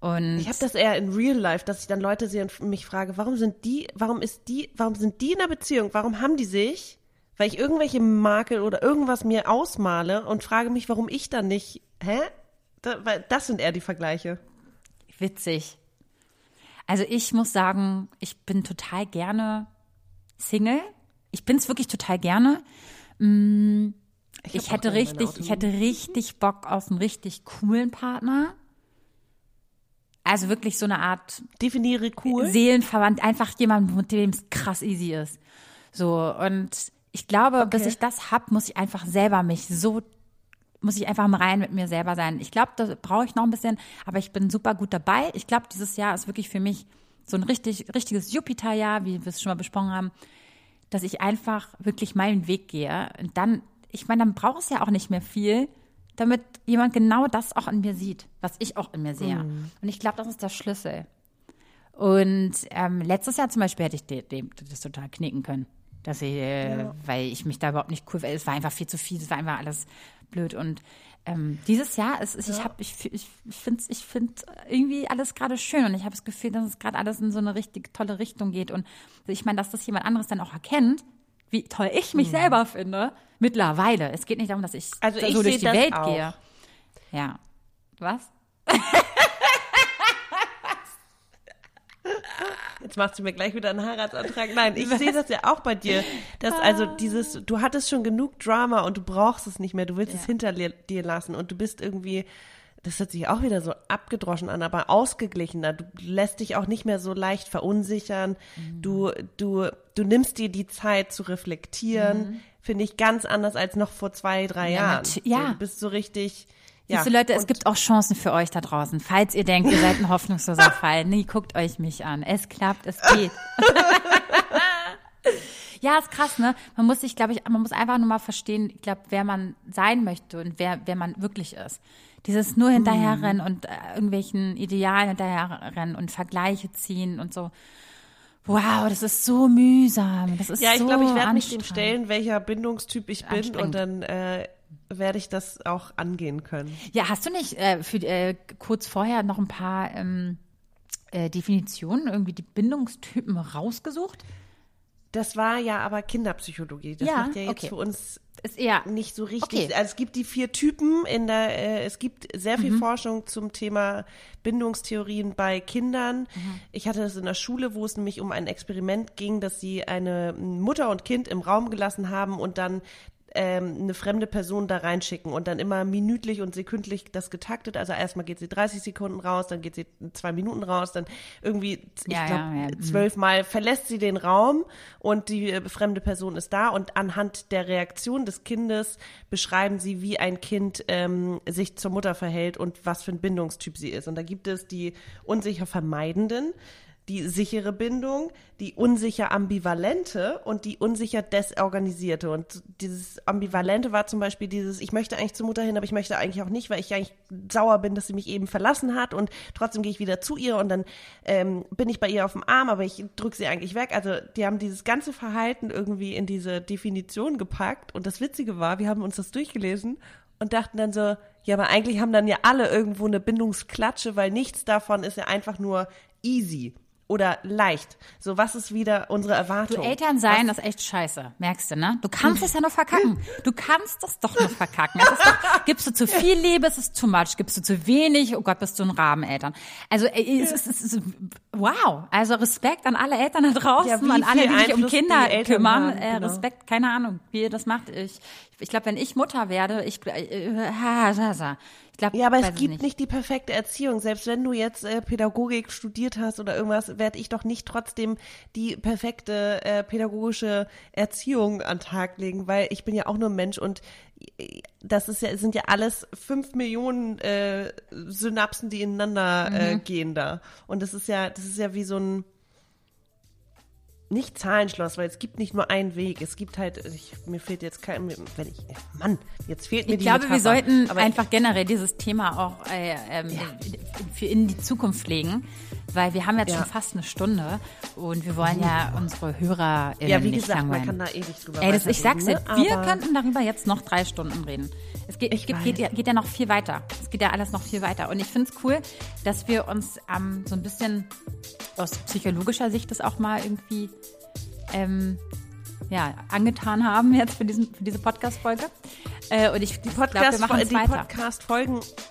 Und ich habe das eher in Real Life, dass ich dann Leute sehe und mich frage, warum sind die, warum ist die, warum sind die in einer Beziehung? Warum haben die sich weil ich irgendwelche Makel oder irgendwas mir ausmale und frage mich, warum ich dann nicht, hä? Da, weil das sind eher die Vergleiche. Witzig. Also ich muss sagen, ich bin total gerne Single. Ich bin es wirklich total gerne. Mm, ich, ich hätte richtig, ich hätte richtig Bock auf einen richtig coolen Partner. Also wirklich so eine Art Definiere cool. Seelenverwandt, einfach jemand, mit dem es krass easy ist. So und ich glaube, okay. bis ich das hab, muss ich einfach selber mich so muss ich einfach im Rein mit mir selber sein. Ich glaube, da brauche ich noch ein bisschen, aber ich bin super gut dabei. Ich glaube, dieses Jahr ist wirklich für mich so ein richtig, richtiges Jupiterjahr, wie wir es schon mal besprochen haben, dass ich einfach wirklich meinen Weg gehe. Und dann, ich meine, dann braucht es ja auch nicht mehr viel, damit jemand genau das auch in mir sieht, was ich auch in mir sehe. Mm. Und ich glaube, das ist der Schlüssel. Und ähm, letztes Jahr zum Beispiel hätte ich dem, dem das total knicken können. Dass ich, äh, ja. weil ich mich da überhaupt nicht cool, weil es war einfach viel zu viel, es war einfach alles blöd. Und ähm, dieses Jahr ist, ist ja. ich habe, ich, ich finde ich find irgendwie alles gerade schön und ich habe das Gefühl, dass es gerade alles in so eine richtig tolle Richtung geht. Und ich meine, dass das jemand anderes dann auch erkennt, wie toll ich mich mhm. selber finde, mittlerweile. Es geht nicht darum, dass ich, also ich so durch die Welt auch. gehe. Ja. Was? Jetzt machst du mir gleich wieder einen Heiratsantrag. Nein, ich sehe das ja auch bei dir. Dass also ah. dieses, du hattest schon genug Drama und du brauchst es nicht mehr, du willst ja. es hinter dir lassen und du bist irgendwie, das hört sich auch wieder so abgedroschen an, aber ausgeglichener. Du lässt dich auch nicht mehr so leicht verunsichern. Mhm. Du, du, du nimmst dir die Zeit zu reflektieren. Mhm. Finde ich ganz anders als noch vor zwei, drei ja, Jahren. Ja. Du bist so richtig, ja. Diese Leute, es gibt auch Chancen für euch da draußen. Falls ihr denkt, ihr seid ein hoffnungsloser Fall, nee, guckt euch mich an. Es klappt, es geht. ja, ist krass, ne? Man muss sich, glaube ich, man muss einfach nur mal verstehen, ich glaube, wer man sein möchte und wer, wer man wirklich ist. Dieses nur hinterherrennen mhm. und äh, irgendwelchen Idealen hinterherrennen und Vergleiche ziehen und so. Wow, das ist so mühsam. Das ist ja, ich so glaube, ich werde mich dem stellen, welcher Bindungstyp ich bin und dann äh, werde ich das auch angehen können. Ja, hast du nicht äh, für, äh, kurz vorher noch ein paar ähm, äh, Definitionen, irgendwie die Bindungstypen rausgesucht? Das war ja aber Kinderpsychologie. Das ja, macht ja jetzt okay. für uns ist eher nicht so richtig. Okay. Also es gibt die vier Typen in der, äh, es gibt sehr viel mhm. Forschung zum Thema Bindungstheorien bei Kindern. Mhm. Ich hatte das in der Schule, wo es nämlich um ein Experiment ging, dass sie eine Mutter und Kind im Raum gelassen haben und dann ähm, eine fremde Person da reinschicken und dann immer minütlich und sekündlich das getaktet. Also erstmal geht sie 30 Sekunden raus, dann geht sie zwei Minuten raus, dann irgendwie, ich ja, glaube, ja, ja. Mhm. zwölfmal verlässt sie den Raum und die äh, fremde Person ist da und anhand der Reaktion des Kindes beschreiben sie, wie ein Kind ähm, sich zur Mutter verhält und was für ein Bindungstyp sie ist. Und da gibt es die unsicher Vermeidenden, die sichere Bindung, die unsicher ambivalente und die unsicher desorganisierte. Und dieses ambivalente war zum Beispiel dieses, ich möchte eigentlich zur Mutter hin, aber ich möchte eigentlich auch nicht, weil ich eigentlich sauer bin, dass sie mich eben verlassen hat und trotzdem gehe ich wieder zu ihr und dann ähm, bin ich bei ihr auf dem Arm, aber ich drücke sie eigentlich weg. Also die haben dieses ganze Verhalten irgendwie in diese Definition gepackt. Und das Witzige war, wir haben uns das durchgelesen und dachten dann so, ja, aber eigentlich haben dann ja alle irgendwo eine Bindungsklatsche, weil nichts davon ist ja einfach nur easy oder leicht. So, was ist wieder unsere Erwartung? Du Eltern sein, was? das ist echt scheiße, merkst du, ne? Du kannst es ja nur verkacken. Du kannst das doch nur verkacken. Doch, gibst du zu viel Liebe, ist es too much. Gibst du zu wenig, oh Gott, bist du ein Rabeneltern. Also, es ist, es ist, wow. Also Respekt an alle Eltern da draußen, ja, an alle, die sich um Kinder kümmern. Haben, äh, genau. Respekt, keine Ahnung, wie ihr das macht. Ich, ich glaube, wenn ich Mutter werde, ich, äh, äh, ich glaube, ja, aber es gibt nicht. nicht. die perfekte Erziehung. Selbst wenn du jetzt äh, Pädagogik studiert hast oder irgendwas, werde ich doch nicht trotzdem die perfekte äh, pädagogische Erziehung an Tag legen, weil ich bin ja auch nur Mensch und äh, das ist ja, sind ja alles fünf Millionen äh, Synapsen, die ineinander äh, mhm. gehen da. Und das ist ja, das ist ja wie so ein nicht Zahlenschloss, weil es gibt nicht nur einen Weg. Es gibt halt, ich, mir fehlt jetzt kein, wenn ich, Mann, jetzt fehlt mir ich die Ich glaube, Metapher. wir sollten einfach generell dieses Thema auch äh, ähm, ja. für in die Zukunft legen, weil wir haben jetzt ja. schon fast eine Stunde und wir wollen ja unsere Hörer Ja, wie gesagt, langweilen. man kann da ewig drüber Ey, das, ich sag's dir, ne? wir könnten darüber jetzt noch drei Stunden reden. Es geht, geht, geht, ja, geht ja noch viel weiter. Es geht ja alles noch viel weiter. Und ich finde es cool, dass wir uns ähm, so ein bisschen aus psychologischer Sicht das auch mal irgendwie ähm, ja, angetan haben jetzt für, diesen, für diese Podcast-Folge. Äh, und ich, die Podcast-Folgen Podcast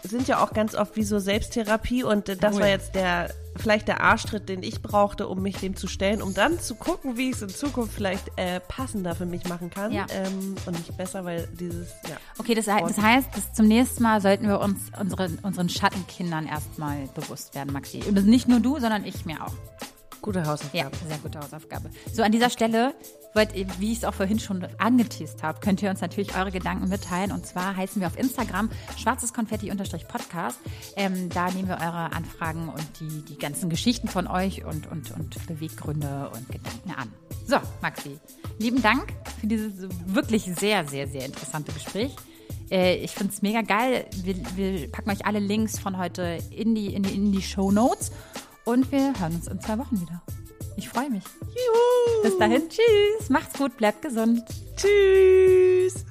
sind ja auch ganz oft wie so Selbsttherapie und äh, das cool. war jetzt der vielleicht der Arschtritt, den ich brauchte, um mich dem zu stellen, um dann zu gucken, wie ich es in Zukunft vielleicht äh, passender für mich machen kann ja. ähm, und nicht besser, weil dieses. Ja, okay, das, das heißt, dass zum nächsten Mal sollten wir uns unsere, unseren Schattenkindern erstmal bewusst werden, Maxi. Nicht nur du, sondern ich mir auch. Gute Hausaufgabe. Ja, sehr gute Hausaufgabe. So, an dieser Stelle, wollt, wie ich es auch vorhin schon angeteased habe, könnt ihr uns natürlich eure Gedanken mitteilen. Und zwar heißen wir auf Instagram schwarzes Konfetti-Podcast. Ähm, da nehmen wir eure Anfragen und die, die ganzen Geschichten von euch und, und, und Beweggründe und Gedanken an. So, Maxi, lieben Dank für dieses wirklich sehr, sehr, sehr interessante Gespräch äh, ich finde es mega geil. Wir, wir, packen euch alle Links von heute in die, in die, in die Show Notes. Und wir hören uns in zwei Wochen wieder. Ich freue mich. Juhu. Bis dahin, tschüss. Macht's gut, bleibt gesund. Tschüss.